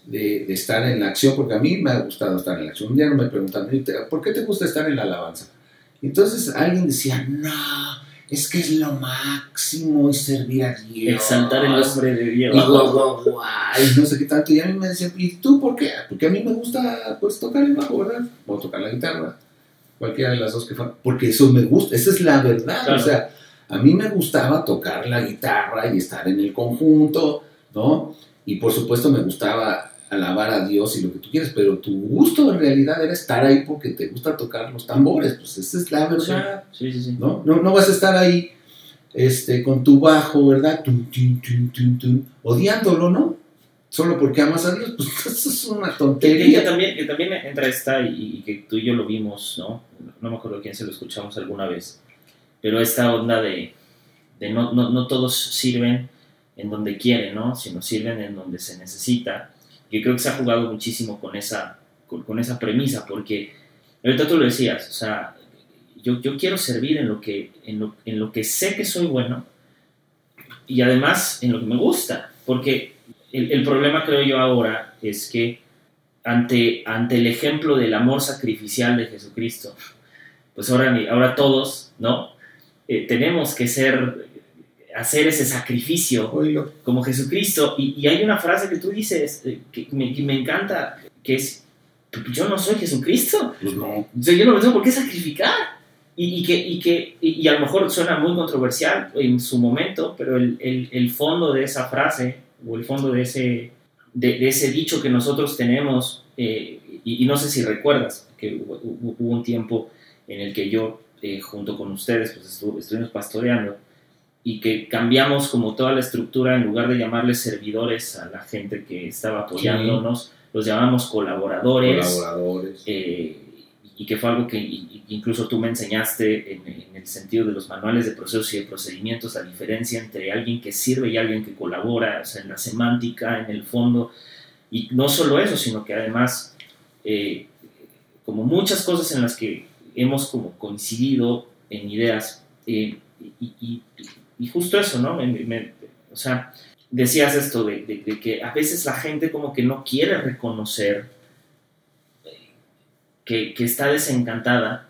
de- de estar en la acción, porque a mí me ha gustado estar en la acción. Un día no me preguntaron, "¿Y te- ¿por qué te gusta estar en la alabanza? Entonces alguien decía, no, es que es lo máximo, es servir a Dios. Exaltar el nombre de Dios. Y guau, guau, guau, y no sé qué tanto. Y a mí me decían, ¿y tú por qué? Porque a mí me gusta pues tocar el bajo, ¿verdad? O tocar la guitarra. Cualquiera de las dos que fueran. Porque eso me gusta, esa es la verdad. Claro. O sea, a mí me gustaba tocar la guitarra y estar en el conjunto, ¿no? Y por supuesto me gustaba alabar a Dios y lo que tú quieres, pero tu gusto en realidad era estar ahí porque te gusta tocar los tambores. Pues esa es la verdad. Sí, sí, sí. ¿no? No, no vas a estar ahí este, con tu bajo, ¿verdad? Tum, tum, tum, tum, tum, odiándolo, ¿no? Solo porque amas a Dios, pues eso es una que tontería. también, que también entra esta, y, y que tú y yo lo vimos, ¿no? No me acuerdo quién se lo escuchamos alguna vez, pero esta onda de, de no, no, no todos sirven en donde quieren, ¿no? Sino sirven en donde se necesita. Y creo que se ha jugado muchísimo con esa, con, esa premisa, porque ahorita tú lo decías, o sea, yo, yo quiero servir en lo, que, en, lo, en lo que sé que soy bueno y además en lo que me gusta, porque el, el problema creo yo ahora es que ante, ante el ejemplo del amor sacrificial de Jesucristo, pues ahora, ahora todos, ¿no? Eh, tenemos que ser, hacer ese sacrificio como Jesucristo. Y, y hay una frase que tú dices eh, que me, que me encanta, que es, yo no soy Jesucristo. Pues no. O sea, yo no me tengo por qué sacrificar. Y, y que, y, que, y, a lo mejor suena muy controversial en su momento, pero el, el, el fondo de esa frase, o el fondo de ese, de, de ese dicho que nosotros tenemos, eh, y, no sé si recuerdas, que hubo, hubo- hubo un tiempo en el que yo, eh, junto con ustedes, pues estu- estuvimos pastoreando, y que cambiamos como toda la estructura, en lugar de llamarles servidores a la gente que estaba apoyándonos, los llamamos colaboradores Colaboradores. eh, y que fue algo que incluso tú me enseñaste en, en el sentido de los manuales de procesos y de procedimientos, la diferencia entre alguien que sirve y alguien que colabora, o sea, en la semántica, en el fondo, y no solo eso, sino que además, eh, como muchas cosas en las que hemos como coincidido en ideas, eh, y, y- y justo eso, ¿no? Me- me- o sea, decías esto de, de- que a veces la gente como que no quiere reconocer que, que está desencantada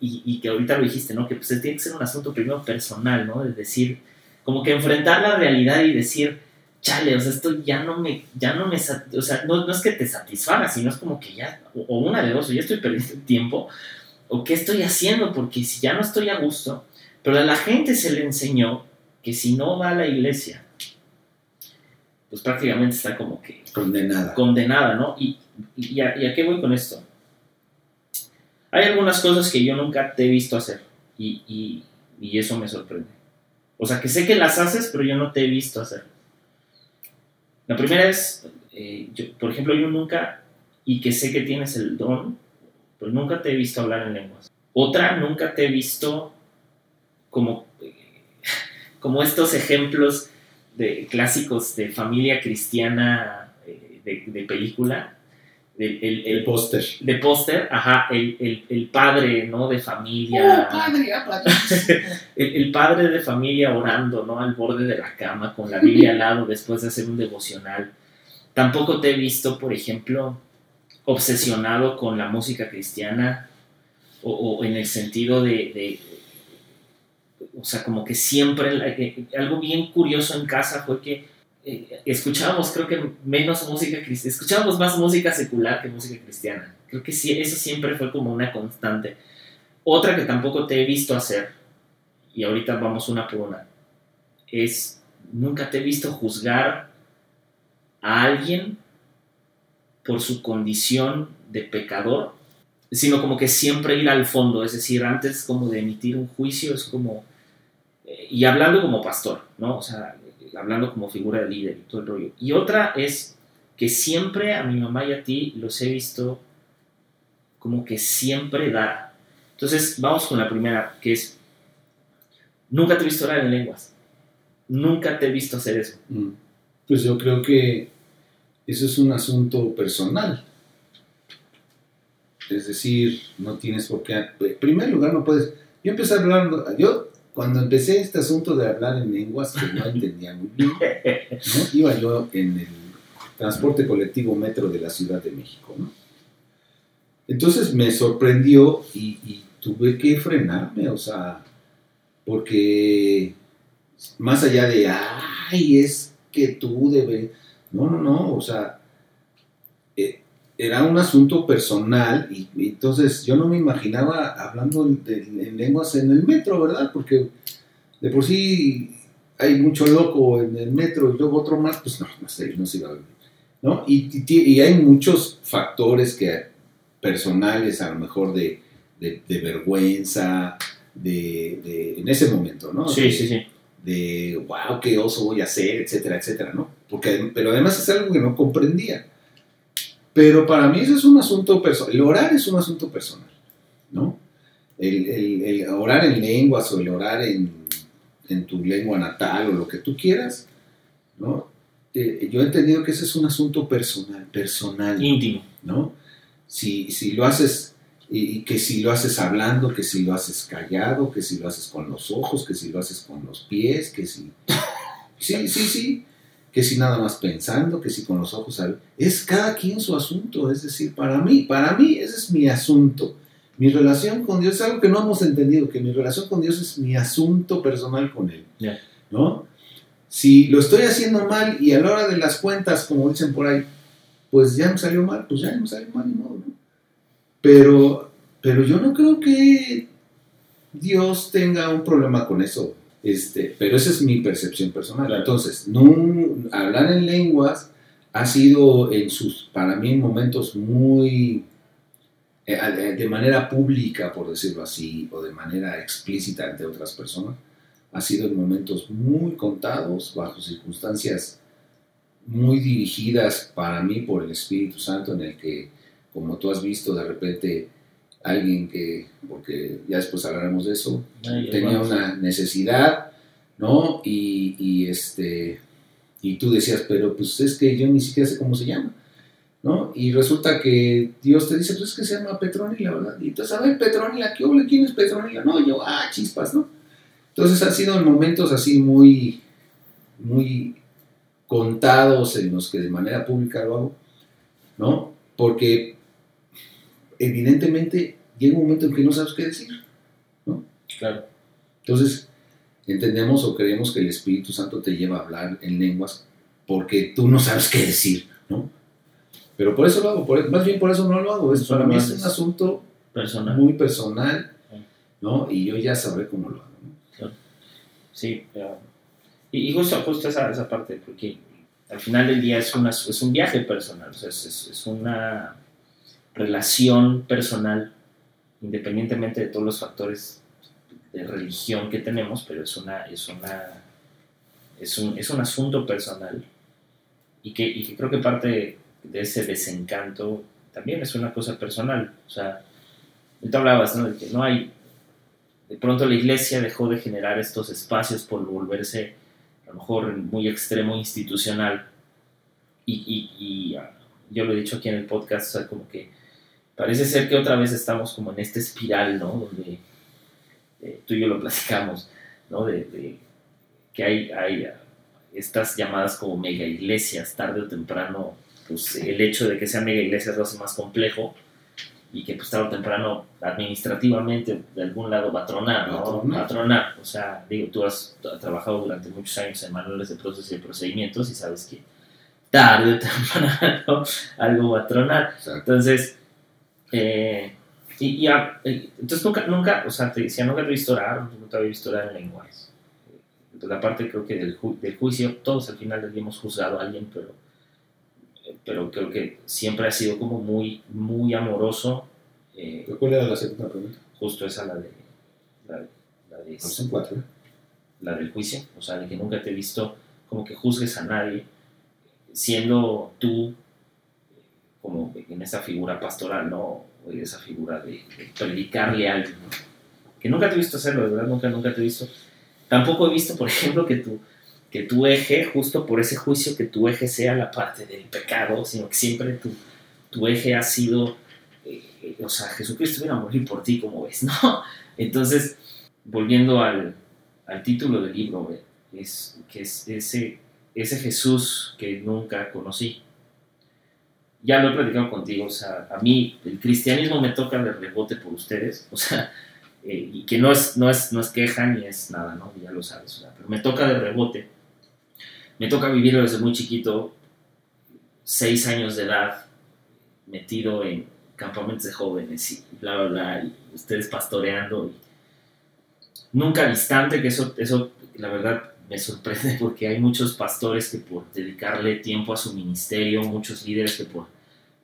y, y que ahorita lo dijiste, ¿no? Que pues tiene que ser un asunto primero personal, ¿no? De decir, como que enfrentar la realidad y decir, chale, o sea, esto ya no me, ya no me, o sea, no, no es que te satisfaga, sino es como que ya, o, una de dos, o ya estoy perdiendo tiempo, o qué estoy haciendo, porque si ya no estoy a gusto, pero a la gente se le enseñó que si no va a la iglesia, pues prácticamente está como que Condenada. condenada, ¿no? Y, y, y a, y a qué voy con esto? Hay algunas cosas que yo nunca te he visto hacer y, y- y eso me sorprende. O sea, que sé que las haces, pero yo no te he visto hacer. La primera es, eh, yo- por ejemplo, yo nunca, y que sé que tienes el don, pero nunca te he visto hablar en lenguas. Otra, nunca te he visto como, como estos ejemplos de, clásicos de familia cristiana eh, de, de película. el, el- El póster. de póster, ajá, el, el- el padre, ¿no? De familia. El, el padre de familia orando, ¿no? Al borde de la cama, con la Biblia al lado, después de hacer un devocional. Tampoco te he visto, por ejemplo, obsesionado con la música cristiana o, o en el sentido de, de- o sea, como que siempre, la- eh, algo bien curioso en casa fue que eh, escuchábamos, creo que menos música cristiana, escuchábamos más música secular que música cristiana. Creo que sí, eso siempre fue como una constante. Otra que tampoco te he visto hacer, y ahorita vamos una por una, es nunca te he visto juzgar a alguien por su condición de pecador, sino como que siempre ir al fondo, es decir, antes como de emitir un juicio, es como, y hablando como pastor, ¿no? O sea, hablando como figura de líder y todo el rollo. Y otra es que siempre a mi mamá y a ti los he visto como que siempre dar. Entonces, vamos con la primera, que es, nunca te he visto orar en lenguas. Nunca te he visto hacer eso. Mm. Pues yo creo que eso es un asunto personal. Es decir, no tienes por qué. En primer lugar, no puedes. Yo empecé hablando. Yo, cuando empecé este asunto de hablar en lenguas que no entendía muy bien, ¿no? iba yo en el transporte colectivo metro de la Ciudad de México. ¿no? Entonces me sorprendió y, y tuve que frenarme, o sea, porque más allá de, ay, es que tú debes. No, no, no, o sea, era un asunto personal y, y entonces yo no me imaginaba hablando en lenguas en el metro, ¿verdad? Porque de por sí hay mucho loco en el metro y luego otro más, pues no, no sé, no se iba a ver, ¿no? Y, y y hay muchos factores que personales, a lo mejor de, de- de vergüenza, de, de- en ese momento, ¿no? Sí, sí, sí. de wow, qué oso voy a hacer, etcétera, etcétera, ¿no? Porque, pero además es algo que no comprendía. Pero para mí eso es un asunto personal. El orar es un asunto personal, ¿no? El, el- el orar en lenguas o el orar en, en tu lengua natal o lo que tú quieras, ¿no? Eh, yo he entendido que ese es un asunto personal, personal. Íntimo. ¿no? Si, si lo haces, y, y que si lo haces hablando, que si lo haces callado, que si lo haces con los ojos, que si lo haces con los pies, que si... Sí, sí, sí. Que si nada más pensando, que si con los ojos... al- Es cada quien su asunto, es decir, para mí, para mí ese es mi asunto. Mi relación con Dios es algo que no hemos entendido, que mi relación con Dios es mi asunto personal con Él. ¿No? Si lo estoy haciendo mal y a la hora de las cuentas, como dicen por ahí, pues ya me salió mal, pues ya me salió mal, ni modo, ¿no? Pero, pero yo no creo que Dios tenga un problema con eso. Este, pero esa es mi percepción personal. Entonces, no, hablar en lenguas ha sido en sus, para mí, en momentos muy, eh, eh, de manera pública, por decirlo así, o de manera explícita ante otras personas, ha sido en momentos muy contados, bajo circunstancias muy dirigidas para mí por el Espíritu Santo, en el que, como tú has visto, de repente alguien que, porque ya después hablaremos de eso, tenía vamos. una necesidad, ¿no? Y, y, este, y tú decías, pero pues es que yo ni siquiera sé cómo se llama, ¿no? Y resulta que Dios te dice, pues es que se llama Petronila, ¿verdad? Y entonces, a ver, Petronila, ¿qué ole? ¿Quién es Petronila? No, yo, ah, chispas, ¿no? Entonces han sido en momentos así muy, muy contados en los que de manera pública lo hago, ¿no? Porque evidentemente llega un momento en que no sabes qué decir. Claro. Entonces, entendemos o creemos que el Espíritu Santo te lleva a hablar en lenguas porque tú no sabes qué decir, ¿no? Pero por eso lo hago, por- más bien por eso no lo hago. Es, para mí es un asunto Personal. muy personal, ¿no? Y yo ya sabré cómo lo hago. ¿no? Sí, pero- y, y justo, justo esa, esa parte, porque al final del día es, una, es un viaje personal, o sea, es, es- es una relación personal independientemente de todos los factores de religión que tenemos, pero es una, es una, es un, es un asunto personal y que, y que creo que parte de ese desencanto también es una cosa personal. O sea, tú hablabas, ¿no? De que no hay, de pronto la iglesia dejó de generar estos espacios por volverse a lo mejor muy extremo institucional y, y, y ah, yo lo he dicho aquí en el podcast, o sea, como que parece ser que otra vez estamos como en esta espiral, ¿no? Donde eh, tú y yo lo platicamos, ¿no? De, de que hay, hay estas llamadas como mega iglesias, tarde o temprano, pues el hecho de que sean mega iglesias lo hace más complejo y que pues tarde o temprano administrativamente de algún lado va a tronar, ¿no? Va a tronar. Va a tronar. O sea, digo, tú has trabajado durante muchos años en manuales de procesos y de procedimientos y sabes que tarde o temprano algo va a tronar. Exacto. Entonces, eh, y, y a- eh, entonces nunca, nunca, o sea, te decía, nunca te he visto orar, nunca te había visto orar en lenguajes. Entonces, la parte creo que del, ju- del juicio, todos al final hemos juzgado a alguien, pero, pero creo que siempre ha sido como muy, muy amoroso. eh, ¿Cuál era la segunda pregunta? justo esa la de, la, la de- No, son cuatro. la del juicio, o sea, de que nunca te he visto como que juzgues a nadie, siendo tú como en esa figura pastoral, ¿no? O esa figura de, predicarle a alguien. Que nunca te he visto hacerlo, de verdad, nunca, nunca te he visto. Tampoco he visto, por ejemplo, que tu, que tu eje, justo por ese juicio, que tu eje sea la parte del pecado, sino que siempre tu, tu eje ha sido, eh, eh, o sea, Jesucristo viene a morir por ti, como ves, ¿no? Entonces, volviendo al, al título del libro, es que es ese, ese Jesús que nunca conocí. Ya lo he platicado contigo, o sea, a mí el cristianismo me toca de rebote por ustedes, o sea, eh, y que no es, no, es, no es queja ni es nada, ¿no? Ya lo sabes, o sea, pero me toca de rebote. Me toca vivirlo desde muy chiquito, seis años de edad, metido en campamentos de jóvenes y bla, bla, bla, y ustedes pastoreando. y nunca distante, que eso, eso la verdad me sorprende porque hay muchos pastores que por dedicarle tiempo a su ministerio, muchos líderes que por,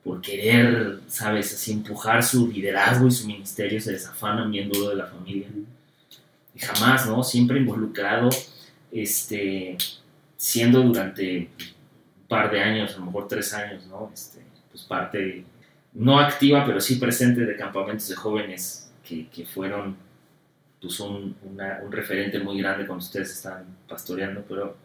por querer, sabes, así empujar su liderazgo y su ministerio se desafanan bien duro de la familia. Y jamás, ¿no? Siempre involucrado, este, siendo durante un par de años, a lo mejor tres años, ¿no? Este, pues parte, no activa, pero sí presente de campamentos de jóvenes que, que fueron pues un, una- un referente muy grande cuando ustedes están pastoreando, pero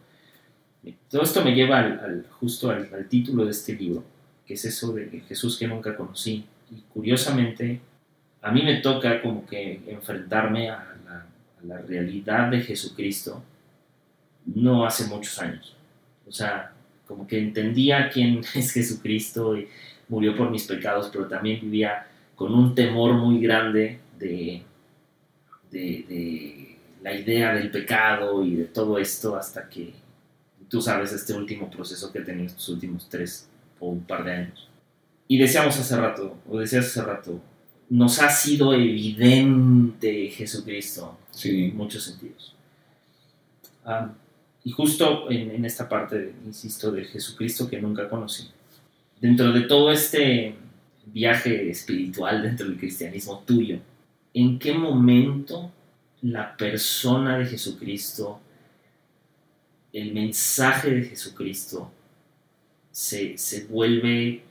todo esto me lleva al, al- justo al, al título de este libro, que es eso de Jesús que nunca conocí. Y curiosamente, a mí me toca como que enfrentarme a la, a la realidad de Jesucristo no hace muchos años. O sea, como que entendía quién es Jesucristo y murió por mis pecados, pero también vivía con un temor muy grande de, de, de la idea del pecado y de todo esto hasta que tú sabes este último proceso que he tenido estos últimos tres o un par de años. Y decíamos hace rato, o decías hace rato, nos ha sido evidente Jesucristo Sí. en muchos sentidos. Ah, y justo en, en esta parte, insisto, de Jesucristo que nunca conocí, dentro de todo este viaje espiritual dentro del cristianismo tuyo, ¿en qué momento la persona de Jesucristo, el mensaje de Jesucristo, se, se vuelve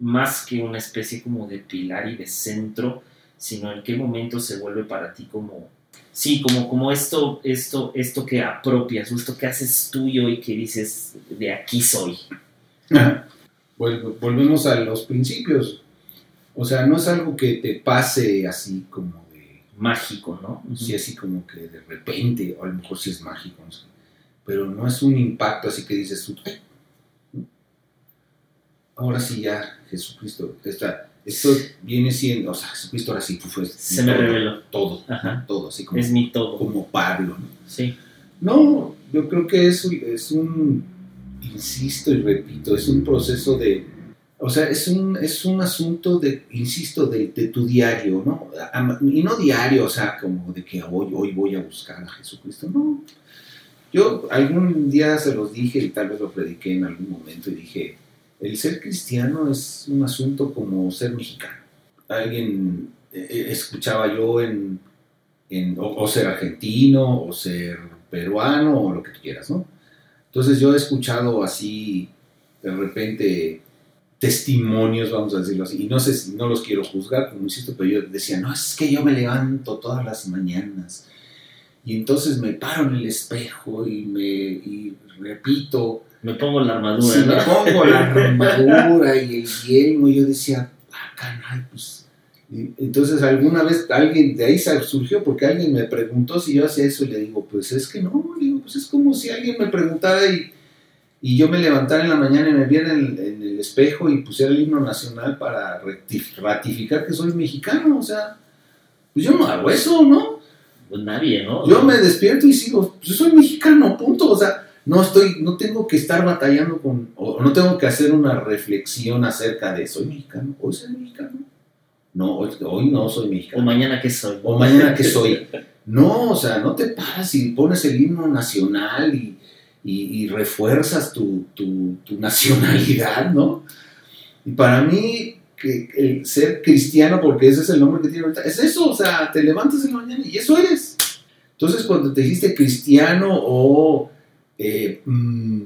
más que una especie como de pilar y de centro, sino en qué momento se vuelve para ti como, sí, como, como esto, esto, esto que apropias, esto que haces tuyo y que dices, de aquí soy. Vol- Volvemos a los principios. O sea, no es algo que te pase así como de, Mágico, ¿no? sí, así como que de repente, o a lo mejor sí es mágico, no sé. Pero no es un impacto así que dices tú, "Ay, ¿no? ahora sí ya, Jesucristo, esta, esto viene siendo, o sea, Jesucristo ahora sí fue Se me todo, reveló. todo, Ajá. todo, así como, Es mi todo. como Pablo, ¿no? Sí. No, yo creo que es, es un, insisto y repito, es un proceso de, o sea, es un, es un asunto de, insisto, de, de tu diario, ¿no? Y no diario, o sea, como de que hoy, hoy voy a buscar a Jesucristo, no. Yo algún día se los dije y tal vez lo prediqué en algún momento y dije, el ser cristiano es un asunto como ser mexicano. alguien eh, eh, escuchaba yo en, en- o, o ser argentino, o ser peruano, o lo que tú quieras, ¿no? Entonces yo he escuchado así, de repente, testimonios, vamos a decirlo así, y no sé si no los quiero juzgar, como insisto, pero yo decía, no, es que yo me levanto todas las mañanas, y entonces me paro en el espejo y me y repito, Me pongo la armadura, me pongo la armadura y el yelmo, yo decía, ah, caray, pues. y Entonces, alguna vez alguien de ahí surgió porque alguien me preguntó si yo hacía eso y le digo, pues es que no, digo, pues es como si alguien me preguntara y, y yo me levantara en la mañana y me viera en, en el espejo y pusiera el himno nacional para ratificar que soy mexicano, o sea, pues yo no hago eso, ¿no? Pues nadie, ¿no? Yo me despierto y sigo, yo soy mexicano, punto. O sea, no estoy, no tengo que estar batallando con, o no tengo que hacer una reflexión acerca de soy mexicano, hoy soy mexicano. No, hoy, hoy no soy O mexicano. mañana que soy. O mañana que soy. No, o sea, no te paras y pones el himno nacional y, y- y refuerzas tu, tu- tu nacionalidad, ¿no? Y para mí, que el ser cristiano, porque ese es el nombre que tiene ahorita, es eso, o sea, te levantas en la mañana y eso eres. Entonces, cuando te dijiste cristiano o, eh, mm,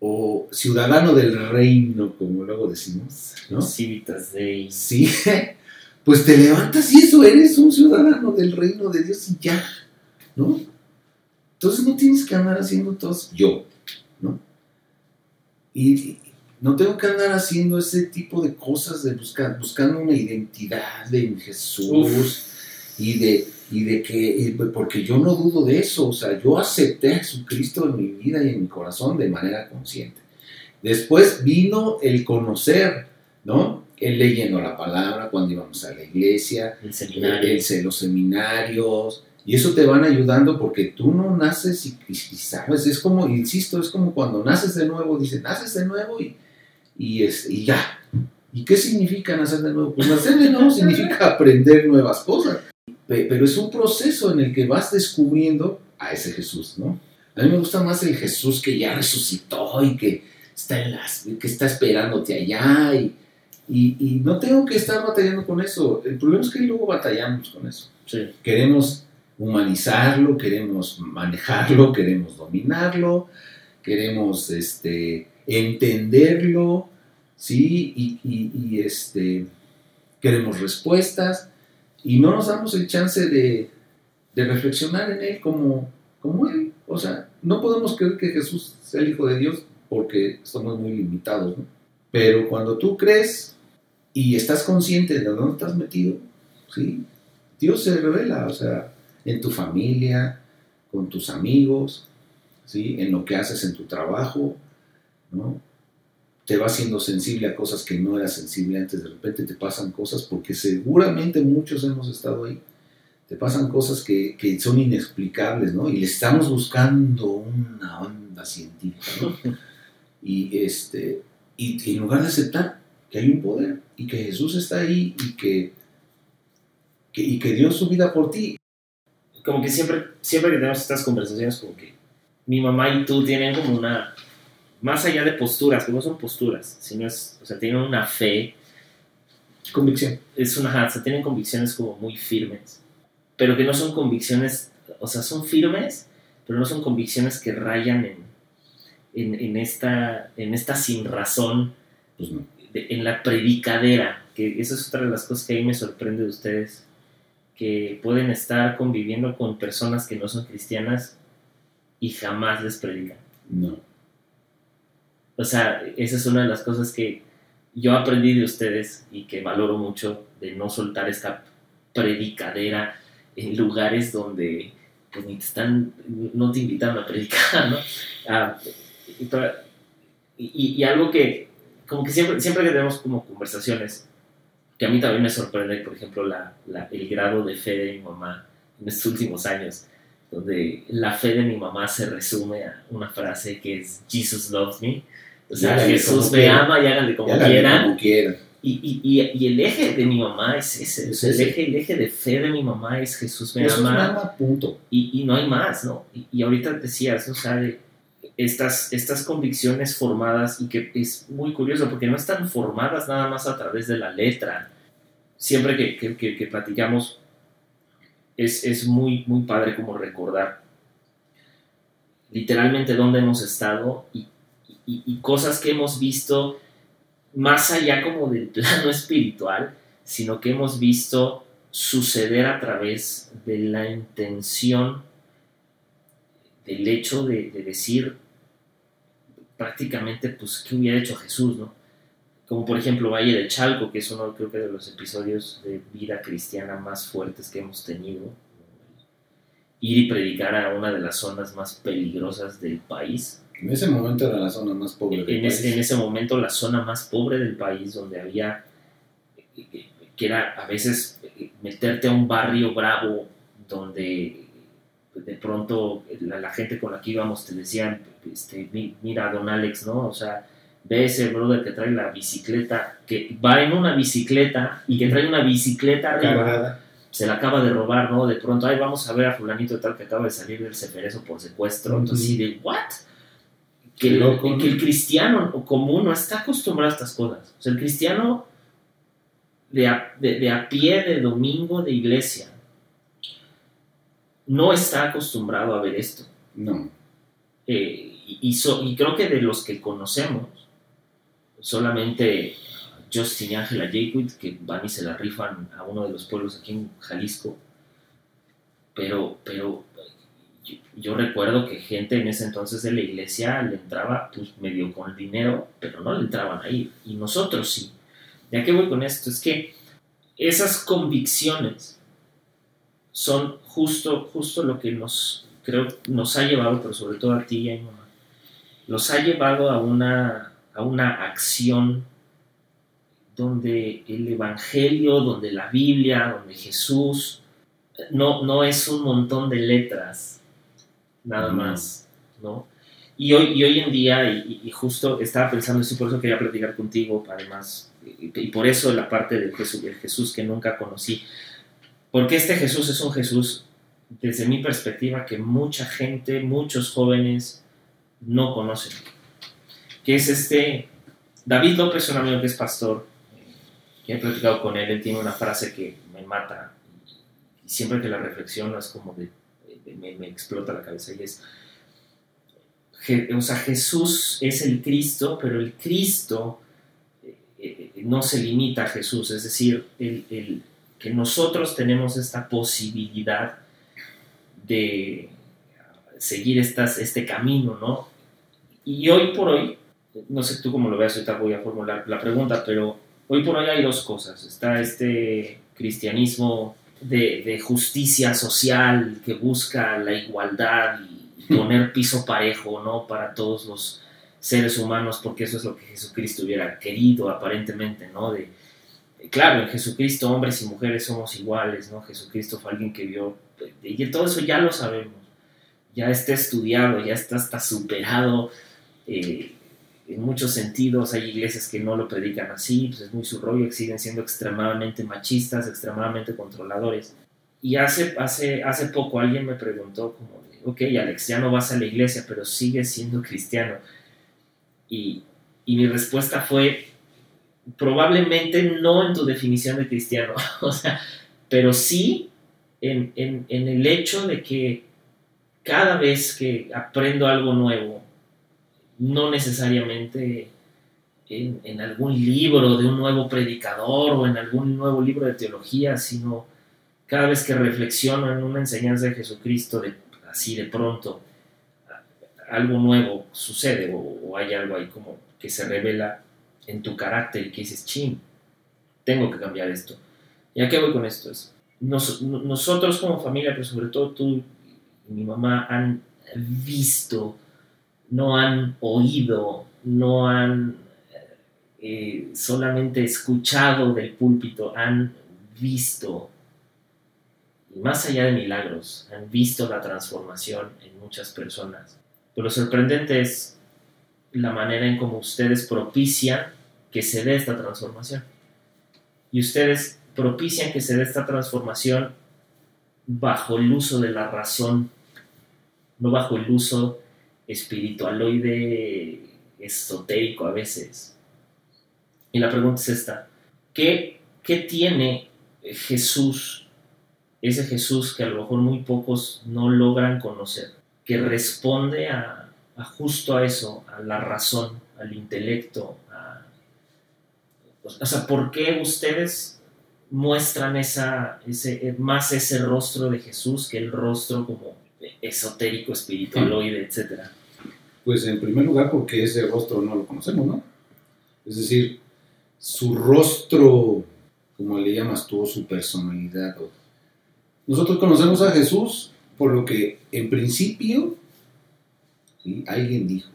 o ciudadano del reino, como luego decimos, ¿no? Civitas Day. Sí, pues te levantas y eso, eres un ciudadano del reino de Dios y ya, ¿no? Entonces no tienes que andar haciendo todo yo, ¿no? Y, y no tengo que andar haciendo ese tipo de cosas de buscar, buscando una identidad en Jesús Uf. y de, y de que, porque yo no dudo de eso, o sea, yo acepté a Jesucristo en mi vida y en mi corazón de manera consciente. Después vino el conocer, ¿no? El leyendo la palabra cuando íbamos a la iglesia, El seminario. el, el- los seminarios, y eso te van ayudando porque tú no naces y, y- y sabes, es como, insisto, es como cuando naces de nuevo, dice, naces de nuevo y, y, es, y ya. ¿Y qué significa nacer de nuevo? Pues nacer de nuevo significa aprender nuevas cosas, Pe- pero es un proceso en el que vas descubriendo a ese Jesús, ¿no? A mí me gusta más el Jesús que ya resucitó y que está, en las, que está esperándote allá y, y, y no tengo que estar batallando con eso. El problema es que luego batallamos con eso. Sí. Queremos humanizarlo, queremos manejarlo, queremos dominarlo, queremos este, entenderlo, ¿sí? Y, y- este, queremos respuestas y no nos damos el chance de, de reflexionar en él como, como él. O sea, no podemos creer que Jesús sea el Hijo de Dios porque somos muy limitados. Pero cuando tú crees y estás consciente de dónde estás metido, ¿sí? Dios se revela, o sea, en tu familia, con tus amigos, ¿sí? En lo que haces en tu trabajo, ¿no? Te vas siendo sensible a cosas que no eras sensible antes, de repente te pasan cosas, porque seguramente muchos hemos estado ahí, te pasan cosas que, que son inexplicables, ¿no? Y le estamos buscando una onda científica, ¿no? Y, este, y, en lugar de aceptar que hay un poder y que Jesús está ahí y que, que- y que dio su vida por ti, Como que siempre, siempre que tenemos estas conversaciones, como que mi mamá y tú tienen como una. Más allá de posturas, que no son posturas, sino es. O sea, tienen una fe convicción. es una, o sea, tienen convicciones como muy firmes, pero que no son convicciones, o sea, son firmes, pero no son convicciones que rayan en, en, en esta, en esta sin razón, Pues no. de- en la predicadera, que eso es otra de las cosas que a mí me sorprende de ustedes, que pueden estar conviviendo con personas que no son cristianas y jamás les predican. No. O sea, esa es una de las cosas que yo aprendí de ustedes y que valoro mucho de no soltar esta predicadera en lugares donde pues, ni te están, no te invitan a predicar, ¿no? Ah, y, para- y- y algo que, como que siempre, siempre que tenemos como conversaciones, que a mí también me sorprende, por ejemplo, la, la- el grado de fe de mi mamá en estos últimos años, donde la fe de mi mamá se resume a una frase que es Jesus loves me. O sea, Háganle Jesús me quieran. ama y háganle como la quieran. como quieran. Y, y, y, y el eje de mi mamá es ese. Es el, ese. eje, el eje de fe de mi mamá es Jesús me es ama nada, punto. y, y no hay más, ¿no? Y, y ahorita decías, o sea, de estas, estas convicciones formadas y que es muy curioso porque no están formadas nada más a través de la letra, siempre que, que- que- que platicamos, es, es muy, muy padre como recordar literalmente dónde hemos estado y, y- y cosas que hemos visto más allá como del plano espiritual, sino que hemos visto suceder a través de la intención, del hecho de, de decir prácticamente, pues, ¿qué hubiera hecho Jesús, no? Como por ejemplo Valle de Chalco, que es uno creo que de los episodios de vida cristiana más fuertes que hemos tenido. Ir y predicar a una de las zonas más peligrosas del país. En ese momento era la zona más pobre del En, país. en ese momento la zona más pobre del país, donde había, eh, que era a veces eh, meterte a un barrio bravo, donde de pronto la, la gente con la que íbamos te decían, este, "Mi- mira, don Alex, ¿no? O sea, ve ese brother que trae la bicicleta, que va en una bicicleta y que trae una bicicleta arriba se la acaba de robar, ¿no? De pronto, ay, vamos a ver a fulanito tal que acaba de salir del ceferezo por secuestro. Entonces, Ujú. sí, de, ¿what? Que, el, que el cristiano común no está acostumbrado a estas cosas. O sea, el cristiano de a, de, de a pie de domingo de iglesia no está acostumbrado a ver esto. No. Eh, y, y so- y creo que de los que conocemos, solamente Justin y Ángela Jaquid, que van y se la rifan a uno de los pueblos aquí en Jalisco, pero, pero yo, yo recuerdo que gente en ese entonces de la iglesia le entraba pues medio con dinero, pero no le entraban ahí, y nosotros sí. ¿Ya qué voy con esto? Es que esas convicciones son justo, justo lo que nos, creo, nos ha llevado, pero sobre todo a ti y a mi mamá, los ha llevado a una, a una acción donde el Evangelio, donde la Biblia, donde Jesús, no, no es un montón de letras, nada más, ¿no? Y hoy, y hoy en día, y, y justo estaba pensando eso, por eso quería platicar contigo, además, y, y por eso la parte del Jesús, del Jesús que nunca conocí, porque este Jesús es un Jesús, desde mi perspectiva, que mucha gente, muchos jóvenes no conocen, que es este David López, un amigo que es pastor, eh, que he platicado con él, él tiene una frase que me mata, y siempre que la reflexiono es como me, explota la cabeza, y es, o sea, Jesús es el Cristo, pero el Cristo eh, eh, no se limita a Jesús, es decir, el- que nosotros tenemos esta posibilidad de seguir estas, este camino, ¿no? Y hoy por hoy, no sé tú cómo lo veas, ahorita voy a formular la pregunta, pero hoy por hoy hay dos cosas. Está este cristianismo de, de justicia social que busca la igualdad y poner piso parejo, ¿no? Para todos los seres humanos, porque eso es lo que Jesucristo hubiera querido aparentemente, ¿no? De, claro, en Jesucristo hombres y mujeres somos iguales, ¿no? Jesucristo fue alguien que vio, y todo eso ya lo sabemos, ya está estudiado, ya está hasta superado eh, en muchos sentidos. Hay iglesias que no lo predican así, pues es muy su rollo, siguen siendo extremadamente machistas, extremadamente controladores. Y hace, hace, hace poco alguien me preguntó como, ok, Alex, ya no vas a la iglesia, pero sigues siendo cristiano. Y, y mi respuesta fue, probablemente no en tu definición de cristiano, o sea, pero sí en, en, en el hecho de que cada vez que aprendo algo nuevo, no necesariamente en, en, algún libro de un nuevo predicador o en algún nuevo libro de teología, sino cada vez que reflexiono en una enseñanza de Jesucristo, de, así de pronto, algo nuevo sucede o, o hay algo ahí como que se revela en tu carácter y que dices, chin, tengo que cambiar esto. ¿Y a qué voy con esto? Es, nos, nosotros como familia, pero sobre todo tú y mi mamá han visto, no han oído, no han eh, solamente escuchado del púlpito, han visto, y más allá de milagros, han visto la transformación en muchas personas. Pero lo sorprendente es la manera en cómo ustedes propician que se dé esta transformación. Y ustedes propician que se dé esta transformación bajo el uso de la razón, no bajo el uso espiritualoide esotérico a veces. Y la pregunta es esta, ¿qué, ¿qué tiene Jesús, ese Jesús que a lo mejor muy pocos no logran conocer, que responde a, a justo a eso, a la razón, al intelecto, a- o sea, ¿por qué ustedes muestran esa, ese, más ese rostro de Jesús que el rostro como esotérico, espiritualoide, etcétera? Pues en primer lugar porque ese rostro no lo conocemos, ¿no? Es decir, su rostro, como le llamas tú, o su personalidad. Nosotros conocemos a Jesús por lo que en principio ¿sí? alguien dijo,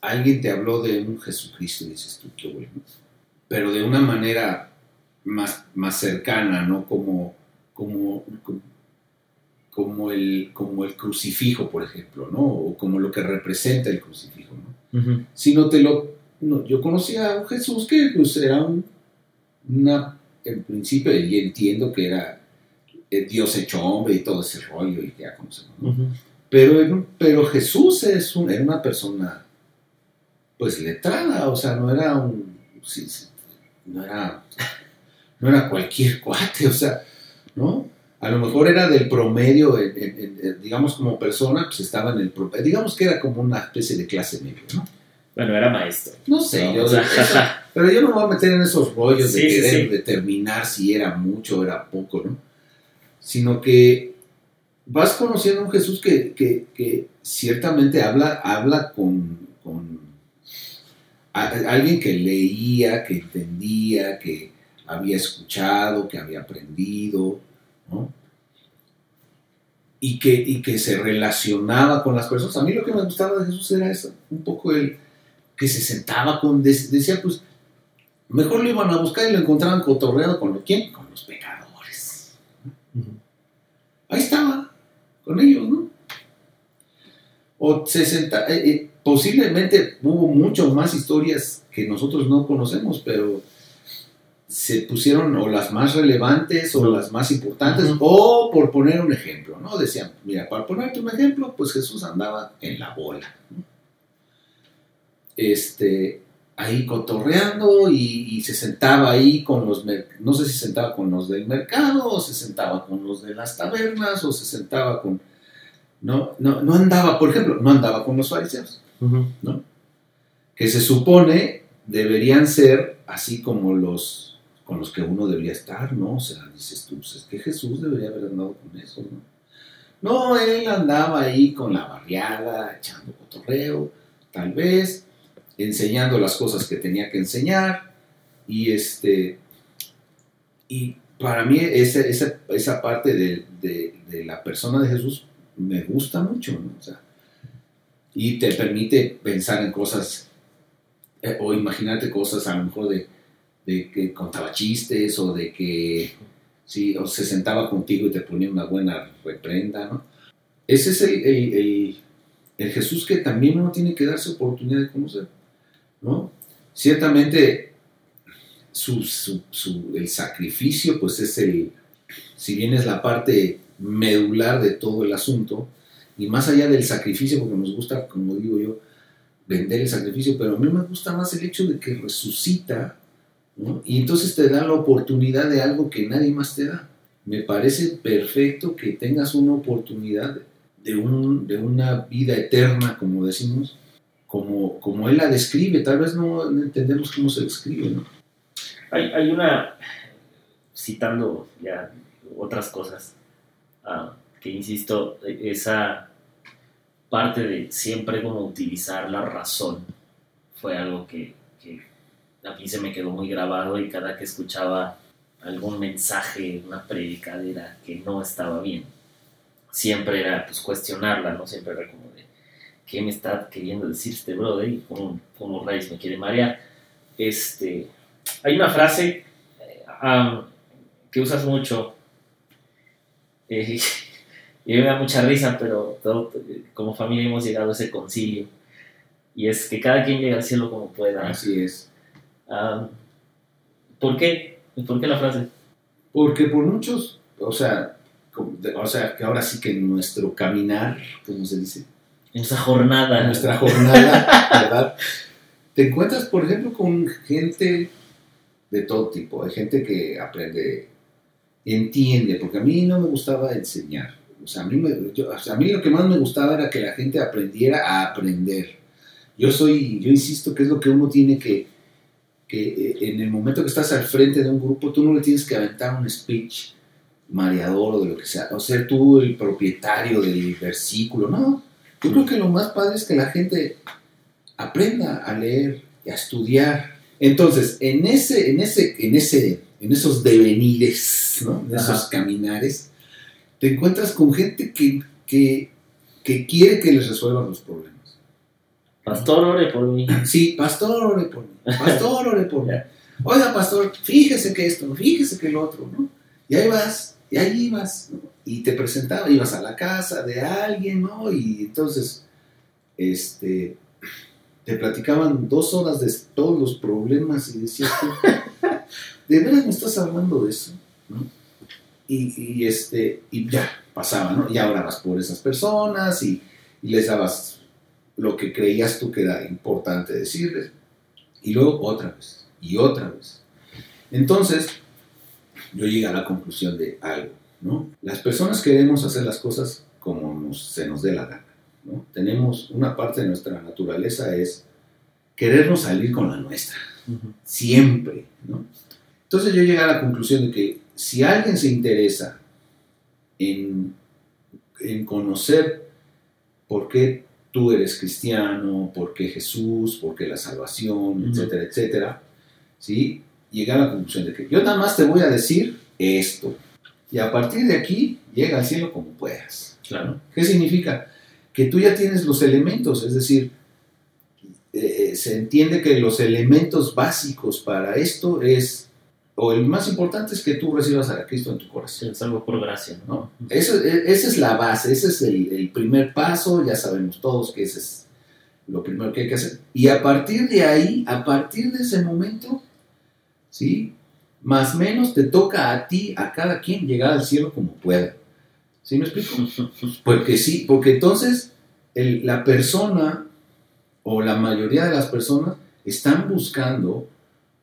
alguien te habló de un Jesucristo y dices tú, qué bueno. Pero de una manera más, más cercana, no como, como, como, el, como el crucifijo, por ejemplo, ¿no? O como lo que representa el crucifijo, ¿no? sino te lo... no, yo conocía a un Jesús que pues era un, una, en principio, y entiendo que era eh, Dios hecho hombre y todo ese rollo y ya conocemos, ¿no? Pero, pero Jesús es un- era una persona, pues letrada, o sea, no era un, sí, sí, no era, no era cualquier cuate, o sea, ¿no? A lo mejor era del promedio, en- en- en- en- digamos como persona, pues estaba en el promedio, digamos que era como una especie de clase media, ¿no? Bueno, era maestro. No sé, No, yo, o sea, eso- pero yo no me voy a meter en esos rollos de Sí, querer sí. determinar si era mucho o era poco, ¿no? Sino que vas conociendo a un Jesús que, que- que ciertamente habla, habla con alguien que leía, que entendía, que había escuchado, que había aprendido, ¿no? Y que, y que se relacionaba con las personas. A mí lo que me gustaba de Jesús era eso, un poco el que se sentaba con, de- decía, pues, mejor lo iban a buscar y lo encontraban cotorreado con ¿quién? Con los pecadores. Ahí estaba, con ellos, ¿no? O se senta, eh, eh, posiblemente hubo mucho más historias que nosotros no conocemos, pero se pusieron o las más relevantes o las más importantes, o por poner un ejemplo, ¿no? Decían, mira, para ponerte un ejemplo, pues Jesús andaba en la bola. ¿no? Este, ahí cotorreando y, y se sentaba ahí con los, no sé si se sentaba con los del mercado o se sentaba con los de las tabernas o se sentaba con, no, no, no andaba, por ejemplo, no andaba con los fariseos, que se supone deberían ser así como los con los que uno debería estar, ¿no? O sea, dices tú, pues es que Jesús debería haber andado con eso, ¿no? No, él andaba ahí con la barriada, echando cotorreo, tal vez, enseñando las cosas que tenía que enseñar, y este, y para mí esa, esa, esa parte de, de- de la persona de Jesús me gusta mucho, ¿no? O sea, y te permite pensar en cosas, eh, o imaginarte cosas a lo mejor de, que contaba chistes, o de que, sí, o se sentaba contigo y te ponía una buena reprenda, ¿no? Ese es el, el- Jesús que también uno tiene que darse oportunidad de conocer, ¿no? Ciertamente, su- su- el sacrificio, pues es el, si bien es la parte medular de todo el asunto, y más allá del sacrificio, porque nos gusta, como digo yo, vender el sacrificio, pero a mí me gusta más el hecho de que resucita, ¿no? y entonces te da la oportunidad de algo que nadie más te da. Me parece perfecto que tengas una oportunidad de, un, de una vida eterna, como decimos, como, como él la describe, tal vez no entendemos cómo se describe, ¿no? Hay, hay una, citando ya otras cosas, ah, que insisto, esa parte de siempre como utilizar la razón fue algo que, que a se me quedó muy grabado y cada que escuchaba algún mensaje, una predicadera que no estaba bien, siempre era pues cuestionarla, ¿no? Siempre era como de, ¿qué me está queriendo decir este brother? Y como, como rayos me quiere marear. Este, hay una frase eh, que usas mucho eh, y me da mucha risa, pero todo- como familia hemos llegado a ese concilio y es que cada quien llega al cielo como pueda. Así es. Am, ¿Por qué? ¿Por qué la frase? Porque por muchos, o sea, o sea, que ahora sí que en nuestro caminar, como se dice, En esa jornada. en nuestra jornada, ¿verdad? Te encuentras, por ejemplo, con gente de todo tipo. Hay gente que aprende, entiende, porque a mí no me gustaba enseñar. O sea, a mí, me- yo- o sea, a mí lo que más me gustaba era que la gente aprendiera a aprender. Yo soy, yo insisto que es lo que uno tiene que, que eh, en el momento que estás al frente de un grupo, tú no le tienes que aventar un speech mareador o de lo que sea, o ser tú el propietario del versículo, no. Yo creo que lo más padre es que la gente aprenda a leer y a estudiar. Entonces, en ese, en ese, en ese, en esos devenires, ¿no? en esos Ajá. caminares, te encuentras con gente que, que, que quiere que les resuelvan los problemas. Pastor, ore por mí. Sí, pastor, ore por mí. Pastor, ore por mí. Oiga, pastor, fíjese que esto, fíjese que el otro, ¿no? Y ahí vas, y ahí ibas, ¿no? Y te presentaba, ibas a la casa de alguien, ¿no? Y entonces, este, te platicaban dos horas de todos los problemas y decías ¿de veras me estás hablando de eso? ¿no? Y, y, este, y ya, pasaba, ¿no? Y vas por esas personas y, y les dabas lo que creías tú que era importante decirles. Y luego otra vez, y otra vez. Entonces, yo llegué a la conclusión de algo, ¿no? Las personas queremos hacer las cosas como nos- se nos dé la gana, ¿no? Tenemos una parte de nuestra naturaleza es querernos salir con la nuestra, siempre, ¿no? Entonces yo llegué a la conclusión de que si alguien se interesa en, en conocer por qué tú eres cristiano, por qué Jesús, por qué la salvación, Ujú. etcétera, etcétera, ¿sí? Llegué a la conclusión de que yo nada más te voy a decir esto. Y a partir de aquí, llega al cielo como puedas. Claro. ¿Qué significa? Que tú ya tienes los elementos, es decir, eh, se entiende que los elementos básicos para esto es, o el más importante es que tú recibas a Cristo en tu corazón. Es algo por gracia, ¿no? ¿no? Eso, e- esa es la base, ese es el, el primer paso, ya sabemos todos que ese es lo primero que hay que hacer. Y a partir de ahí, a partir de ese momento, ¿sí? Más o menos te toca a ti, a cada quien, llegar al cielo como pueda. ¿Sí me explico? Porque sí, porque entonces el- la persona o la mayoría de las personas están buscando,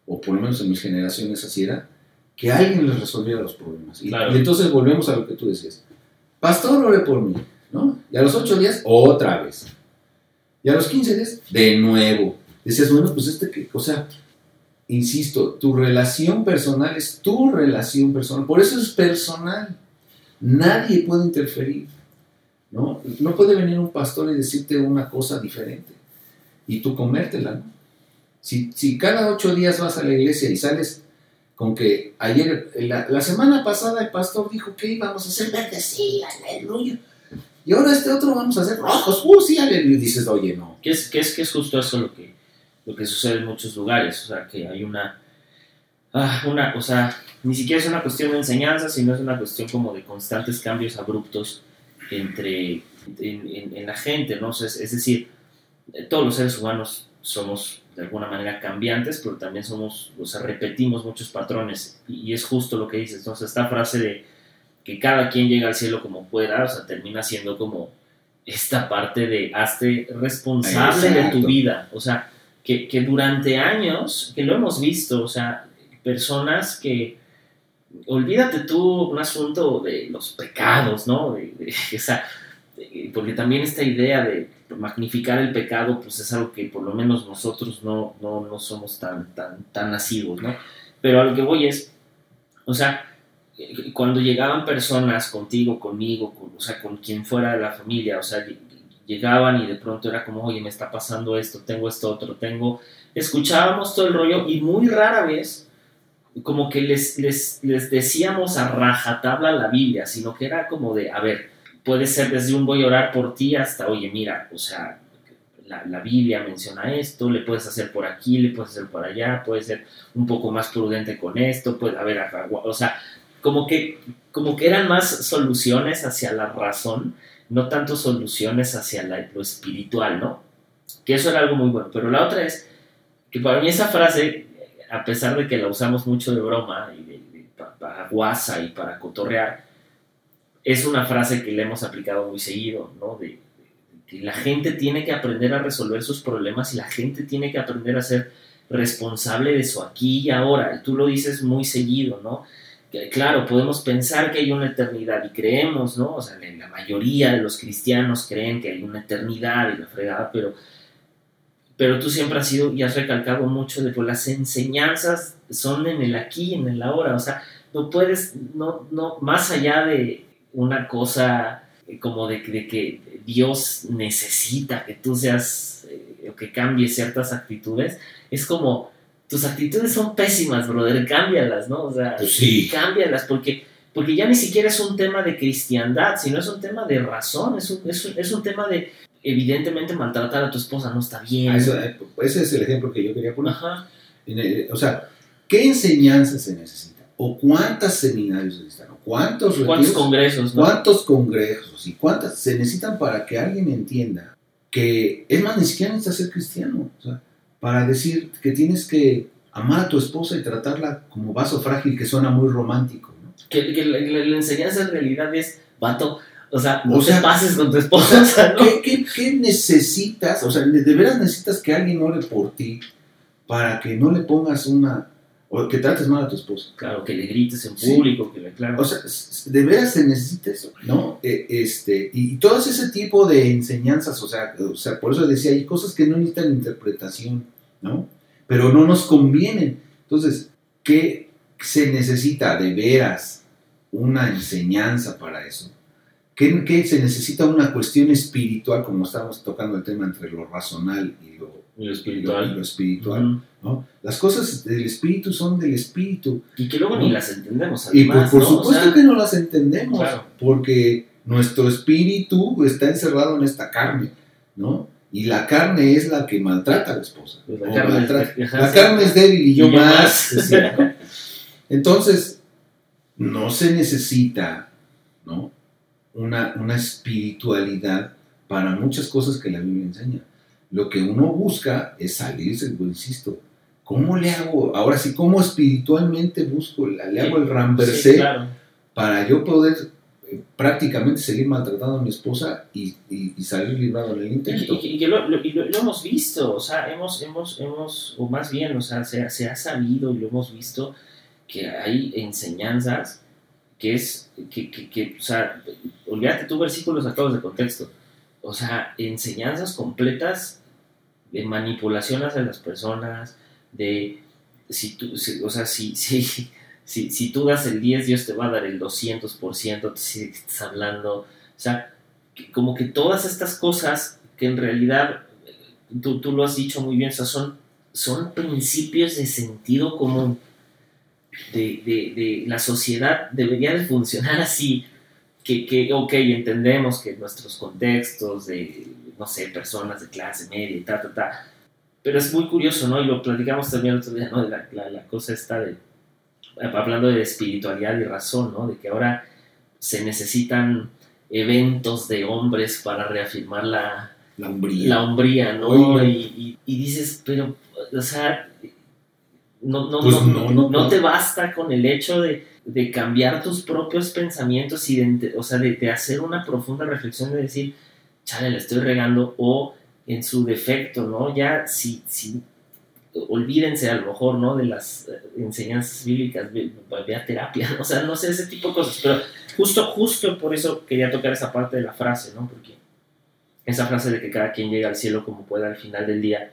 o por lo menos en mis generaciones así era, que alguien les resolviera los problemas. Y, Claro. y entonces volvemos a lo que tú decías. Pastor, ore por mí, ¿no? Y a los ocho días, otra vez. Y a los 15 días, de nuevo. Decías, bueno, pues este que, o sea, insisto, tu relación personal es tu relación personal. Por eso es personal. Nadie puede interferir. ¿no? No puede venir un pastor y decirte una cosa diferente y tú comértela. ¿no? Si, si cada ocho días vas a la iglesia y sales con que ayer, la, la semana pasada el pastor dijo que íbamos a hacer verdes, sí, aleluya. Y ahora este otro vamos a hacer rojos, uh, sí, aleluya. Y dices, oye, no. Que es, que es, que es justo eso lo que, lo que sucede en muchos lugares. O sea, que hay una, ah, una. O sea, ni siquiera es una cuestión de enseñanza, sino es una cuestión como de constantes cambios abruptos entre. En, en- en la gente, ¿no? O sea, es, es decir, todos los seres humanos somos de alguna manera cambiantes, pero también somos, o sea, repetimos muchos patrones. Y, es justo lo que dices. Entonces, esta frase de que cada quien llega al cielo como pueda, o sea, termina siendo como esta parte de hazte responsable de tu vida. O sea, que, que durante años, que lo hemos visto, o sea, personas que, olvídate tú un asunto de los pecados, ¿no? De- de- o sea, porque también esta idea de magnificar el pecado, pues es algo que por lo menos nosotros no, no, no somos tan, tan, tan nacidos, ¿no? Pero a lo que voy es, o sea, eh, cuando llegaban personas contigo, conmigo, con, o sea, con quien fuera de la familia, o sea, ll- llegaban y de pronto era como, oye, me está pasando esto, tengo esto otro, tengo... Escuchábamos todo el rollo y muy rara vez como que les, les, les decíamos a rajatabla la Biblia, sino que era como de, a ver, puede ser desde un voy a orar por ti hasta, oye, mira, o sea, la, la Biblia menciona esto, le puedes hacer por aquí, le puedes hacer por allá, puedes ser un poco más prudente con esto, pues, a ver, o sea, como que, como que eran más soluciones hacia la razón, no tanto soluciones hacia la- lo espiritual, ¿no? Que eso era algo muy bueno. Pero la otra es que para mí esa frase, a pesar de que la usamos mucho de broma y para guasa y para cotorrear, es una frase que le hemos aplicado muy seguido, ¿no? De, que la gente tiene que aprender a resolver sus problemas y la gente tiene que aprender a ser responsable de su aquí y ahora. Tú lo dices muy seguido, ¿no? Claro, podemos pensar que hay una eternidad y creemos, ¿no? O sea, la la mayoría de los cristianos creen que hay una eternidad y la fregada, pero, pero tú siempre has sido y has recalcado mucho de que las enseñanzas son en el aquí y en el ahora. O sea, no puedes, no, no, más allá de una cosa eh, como de, de que Dios necesita que tú seas, eh, o que cambies ciertas actitudes, es como, tus actitudes son pésimas, brother, cámbialas, ¿no? O sea, Pues sí. cámbialas, porque, porque ya ni siquiera es un tema de cristiandad, sino es un tema de razón, es un, es un, es un tema de, evidentemente, maltratar a tu esposa no está bien. Ah, eso, eh, ese es el ejemplo que yo quería poner. Ajá, o sea, ¿qué enseñanza se necesita? ¿O cuántos seminarios se necesitan? ¿O cuántos ¿Cuántos congresos, no? ¿Cuántos congresos y cuántas se necesitan para que alguien entienda que, es más, ni siquiera necesitas ser cristiano, o sea, para decir que tienes que amar a tu esposa y tratarla como vaso frágil que suena muy romántico, ¿no? Que, que la, la- la enseñanza en realidad es, vato, o sea, no O te sea, pases con tu esposa, o sea, ¿no? ¿Qué, qué, qué necesitas? O sea, ¿de veras necesitas que alguien ore por ti para que no le pongas una, o que trates mal a tu esposa? Claro, que le grites en Sí. público, que le claro. O sea, de veras se necesita eso, ¿no? Eh, este, y todo ese tipo de enseñanzas, o sea, o sea, por eso decía, hay cosas que no necesitan interpretación, ¿no? Pero no nos convienen. Entonces, ¿qué se necesita de veras una enseñanza para eso? ¿Qué, qué se necesita una cuestión espiritual, como estamos tocando el tema entre lo racional y lo, y lo espiritual. lo espiritual. ¿no? Las cosas del espíritu son del espíritu. Y que luego ni las entendemos, Y por, además, por ¿no? O supuesto sea, que no las entendemos, Claro. porque nuestro espíritu está encerrado en esta carne, ¿no? Y la carne es la que maltrata a la esposa. Pues la carne es- maltrata- la sí. carne es débil y yo, Y yo más. más. decía, ¿no? Entonces, no se necesita, ¿no? Una, una espiritualidad para muchas cosas que la Biblia enseña. Lo que uno busca es salirse, pues, insisto. ¿Cómo le hago? Ahora sí, ¿cómo espiritualmente busco? Le hago el Sí, ramversé claro. para yo poder eh, prácticamente seguir maltratando a mi esposa y, y- y salir librado en el intento. y- y que lo, lo- lo- lo hemos visto, o sea, hemos, hemos, hemos, o más bien, o sea, se, ha- se ha sabido y lo hemos visto que hay enseñanzas que es, que, que, que, o sea, olvídate tú versículos sacados de contexto, o sea, enseñanzas completas de manipulación hacia las personas, de, si tú, si- o sea, si, si, si, si tú das el 10, Dios te va a dar el 200%, si estás hablando, o sea, que- como que todas estas cosas que en realidad, tú, tú lo has dicho muy bien, o sea, son, son principios de sentido común. De, de, de la sociedad debería de funcionar así, que, que, ok, entendemos que nuestros contextos de, no sé, personas de clase media y ta, ta, ta, pero es muy curioso, ¿no? Y lo platicamos también el otro día, ¿no? De la, la, la cosa esta de, hablando de espiritualidad y razón, ¿no? De que ahora se necesitan eventos de hombres para reafirmar la, La hombría. la hombría, ¿no? Y, y- y dices, pero, o sea, no, no, Pues no, no, no, no te basta con el hecho de, de cambiar tus propios pensamientos y de, o sea, de, de hacer una profunda reflexión de decir, chale, le estoy regando, o en su defecto, ¿no? Ya, si, si olvídense a lo mejor, ¿no? De las eh, enseñanzas bíblicas, ve, ve a terapia, ¿no? o sea, no sé, ese tipo de cosas, pero justo, justo por eso quería tocar esa parte de la frase, ¿no? Porque esa frase de que cada quien llega al cielo como pueda al final del día,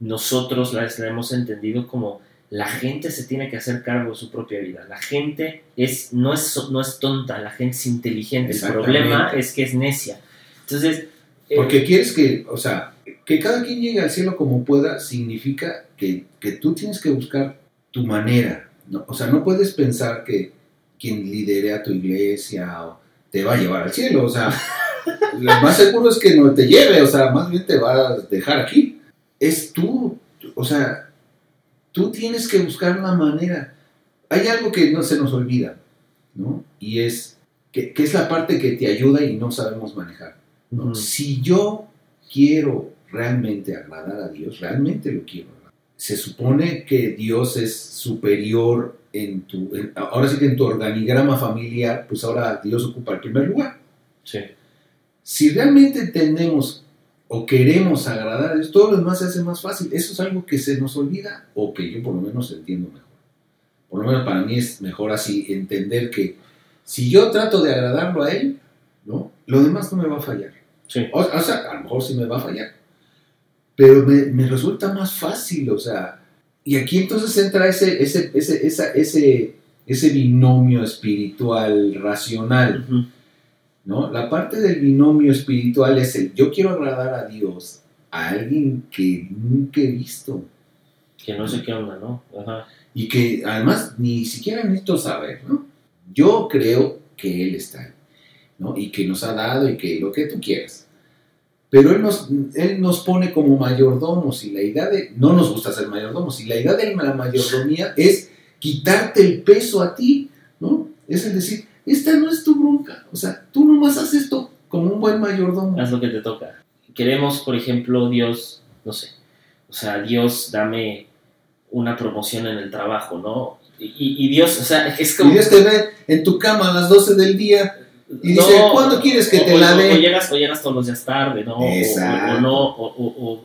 nosotros la, la hemos entendido como la gente se tiene que hacer cargo de su propia vida. La gente es, no, es, no es tonta, la gente es inteligente. El problema es que es necia. Entonces, eh, Porque quieres que, o sea, que cada quien llegue al cielo como pueda, significa que, que tú tienes que buscar tu manera. ¿no? O sea, no puedes pensar que quien lidere a tu iglesia o te va a llevar al cielo. O sea, lo más seguro es que no te lleve, o sea, más bien te va a dejar aquí. Es tú, o sea, tú tienes que buscar una manera. Hay algo que no se nos olvida, ¿no? Y es que, que es la parte que te ayuda y no sabemos manejar. Si yo quiero realmente agradar a Dios, realmente lo quiero. agradar. Se supone que Dios es superior en tu, en- ahora sí que en tu organigrama familiar, pues ahora Dios ocupa el primer lugar. sí. Si realmente entendemos o queremos agradar a Dios, todo lo demás se hace más fácil. Eso es algo que se nos olvida o que yo por lo menos entiendo mejor. Por lo menos para mí es mejor así entender que si yo trato de agradarlo a Él, ¿no? lo demás no me va a fallar. Sí. O, o sea, a lo mejor sí me va a fallar. Pero me, me resulta más fácil, o sea. Y aquí entonces entra ese, ese, ese, esa- ese, ese binomio espiritual, racional, Ujú. ¿no? La parte del binomio espiritual es el yo quiero agradar a Dios a alguien que nunca he visto Que no sé qué onda, ¿no? Ajá. y que además ni siquiera necesito saber, ¿no? Yo creo que Él está ahí, ¿no? Y que nos ha dado y que lo que tú quieras. Pero Él nos, él nos pone como mayordomos y la idea de, no nos gusta ser mayordomos, y la idea de la mayordomía es quitarte el peso a ti, ¿no? Es el decir, esta no es tu bronca, o sea, tú nomás haces esto como un buen mayordomo. Haz lo que te toca. Queremos, por ejemplo, Dios, no sé, o sea, Dios dame una promoción en el trabajo, ¿no? Y, y Dios, o sea, es como... Y Dios te ve en tu cama a las 12 del día y dice, ¿cuándo quieres que o- te o- la o- dé? O llegas, o llegas todos los días tarde, ¿no? Exacto. o no, o, o- o-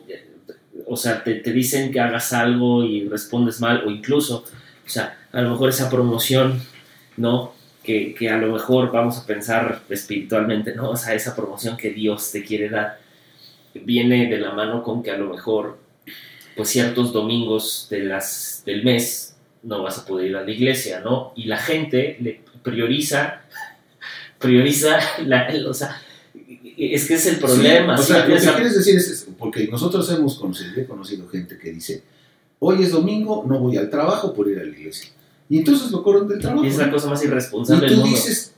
o sea, te, te dicen que hagas algo y respondes mal, o incluso, o sea, a lo mejor esa promoción, ¿no? Que, que a lo mejor vamos a pensar espiritualmente, ¿no? O sea, esa promoción que Dios te quiere dar viene de la mano con que a lo mejor, pues ciertos domingos de las, del mes no vas a poder ir a la iglesia, ¿no? Y la gente le prioriza, prioriza, la, o sea, es que es el problema. Sí, o ¿sí? sea, lo O que quieres decir es, es- porque nosotros hemos conocido, he conocido gente que dice, hoy es domingo, no voy al trabajo por ir a la iglesia. Y entonces lo corren del trabajo. y es la cosa más Y irresponsable del tú mundo. dices,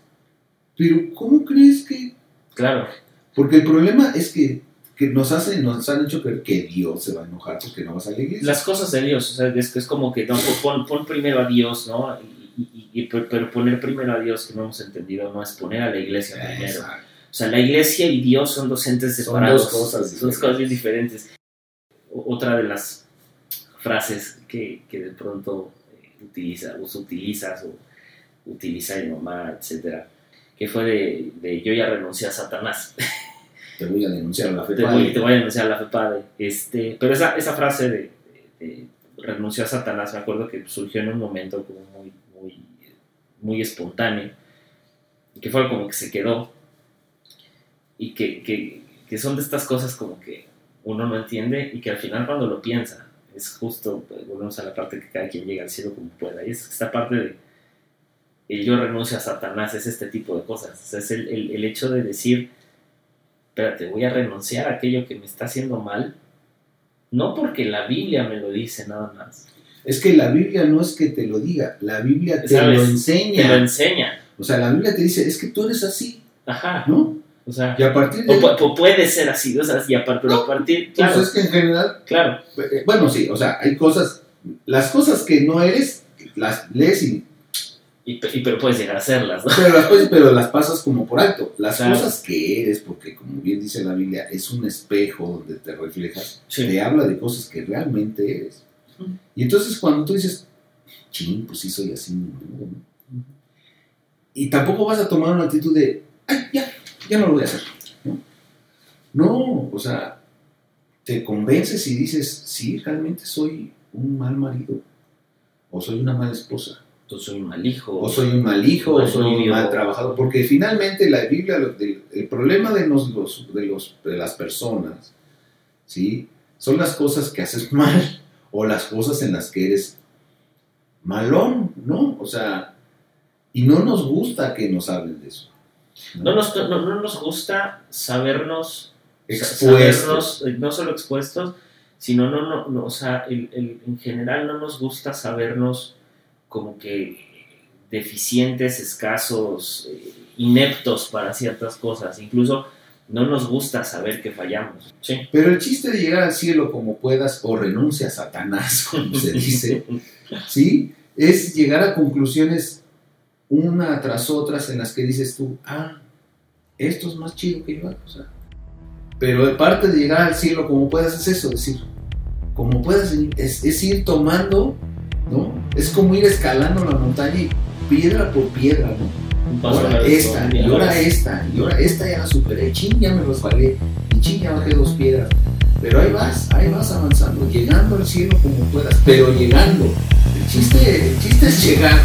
pero ¿cómo crees que...? Claro, Porque el problema es que, que nos, hacen, nos han hecho creer que Dios se va a enojar porque no vas a la iglesia. las cosas de Dios, o sea, es, que es como que no, pon, pon primero a Dios, ¿no? Y, y- pero poner primero a Dios, que no hemos entendido, no es poner a la iglesia primero. Exacto. O sea, la iglesia y Dios son dos entes Son separados. dos cosas Son dos cosas diferentes. O- Otra de las frases que, que de pronto eh, utiliza, us- utilizas o utiliza mi mamá, etcétera, que fue de, de yo ya renuncié a Satanás. Te voy a denunciar a la fe. te, voy, te voy a denunciar a la fe padre. Este, pero esa, esa frase de, de renunció a Satanás, me acuerdo que surgió en un momento como muy espontáneo, que fue como que se quedó, y que, que, que son de estas cosas como que uno no entiende y que al final cuando lo piensa, es justo, pues, volvemos a la parte que cada quien llega al cielo como pueda, y es esta parte de el yo renuncio a Satanás, es este tipo de cosas, es el, el- el hecho de decir, espérate, voy a renunciar a aquello que me está haciendo mal, no porque la Biblia me lo dice nada más, Es que la Biblia no es que te lo diga, la Biblia te ¿Sabes? lo te enseña. lo enseña, O sea, la Biblia te dice, es que tú eres así, ajá, ¿no? o sea, Y a partir de o, puede ser así, o sea, y a partir, pues claro, es que en general, claro, eh, bueno, sí, o sea, hay cosas, las cosas que no eres, las lees y, y, pe- y- pero puedes llegar a hacerlas, ¿no? pero las, cosas- pero las pasas como por alto. Las Claro. cosas que eres, porque como bien dice la Biblia, es un espejo donde te reflejas, Sí. te habla de cosas que realmente eres. Y entonces cuando tú dices, ching, pues sí soy así, ni modo", ¿no? Y tampoco vas a tomar una actitud de, ay, ya, ya no lo voy a hacer. No, no o sea, te convences y dices, sí, realmente soy un mal marido, o soy una mala esposa, Yo soy un mal hijo, o soy un mal hijo, o soy un mal trabajador, porque finalmente la Biblia, el problema de, los, de, los, de las personas, ¿sí? Son las cosas que haces mal, o las cosas en las que eres malón, ¿no? O sea, y no nos gusta que nos hablen de eso. no nos, no, no nos gusta sabernos Expuestos. sabernos, eh, no solo expuestos, sino no, no, no, o sea, el- el- en general no nos gusta sabernos como que deficientes, escasos, eh, ineptos para ciertas cosas. Incluso no nos gusta saber que fallamos. Sí. Pero el chiste de llegar al cielo como puedas, o renuncia a Satanás, como se dice, ¿sí? Es llegar a conclusiones una tras otras en las que dices tú, ah, esto es más chido que yo. O sea, pero parte de llegar al cielo como puedas es eso, decir, como puedas, es, es ir tomando, ¿no? Es como ir escalando la montaña y piedra por piedra, ¿no? ahora esta, y ahora esta, y ahora esta ya la superé, ching, ya me resbalé, y ching, ya bajé dos piedras. Pero ahí vas, ahí vas avanzando, llegando al cielo como puedas, pero llegando. El chiste, el chiste es llegar.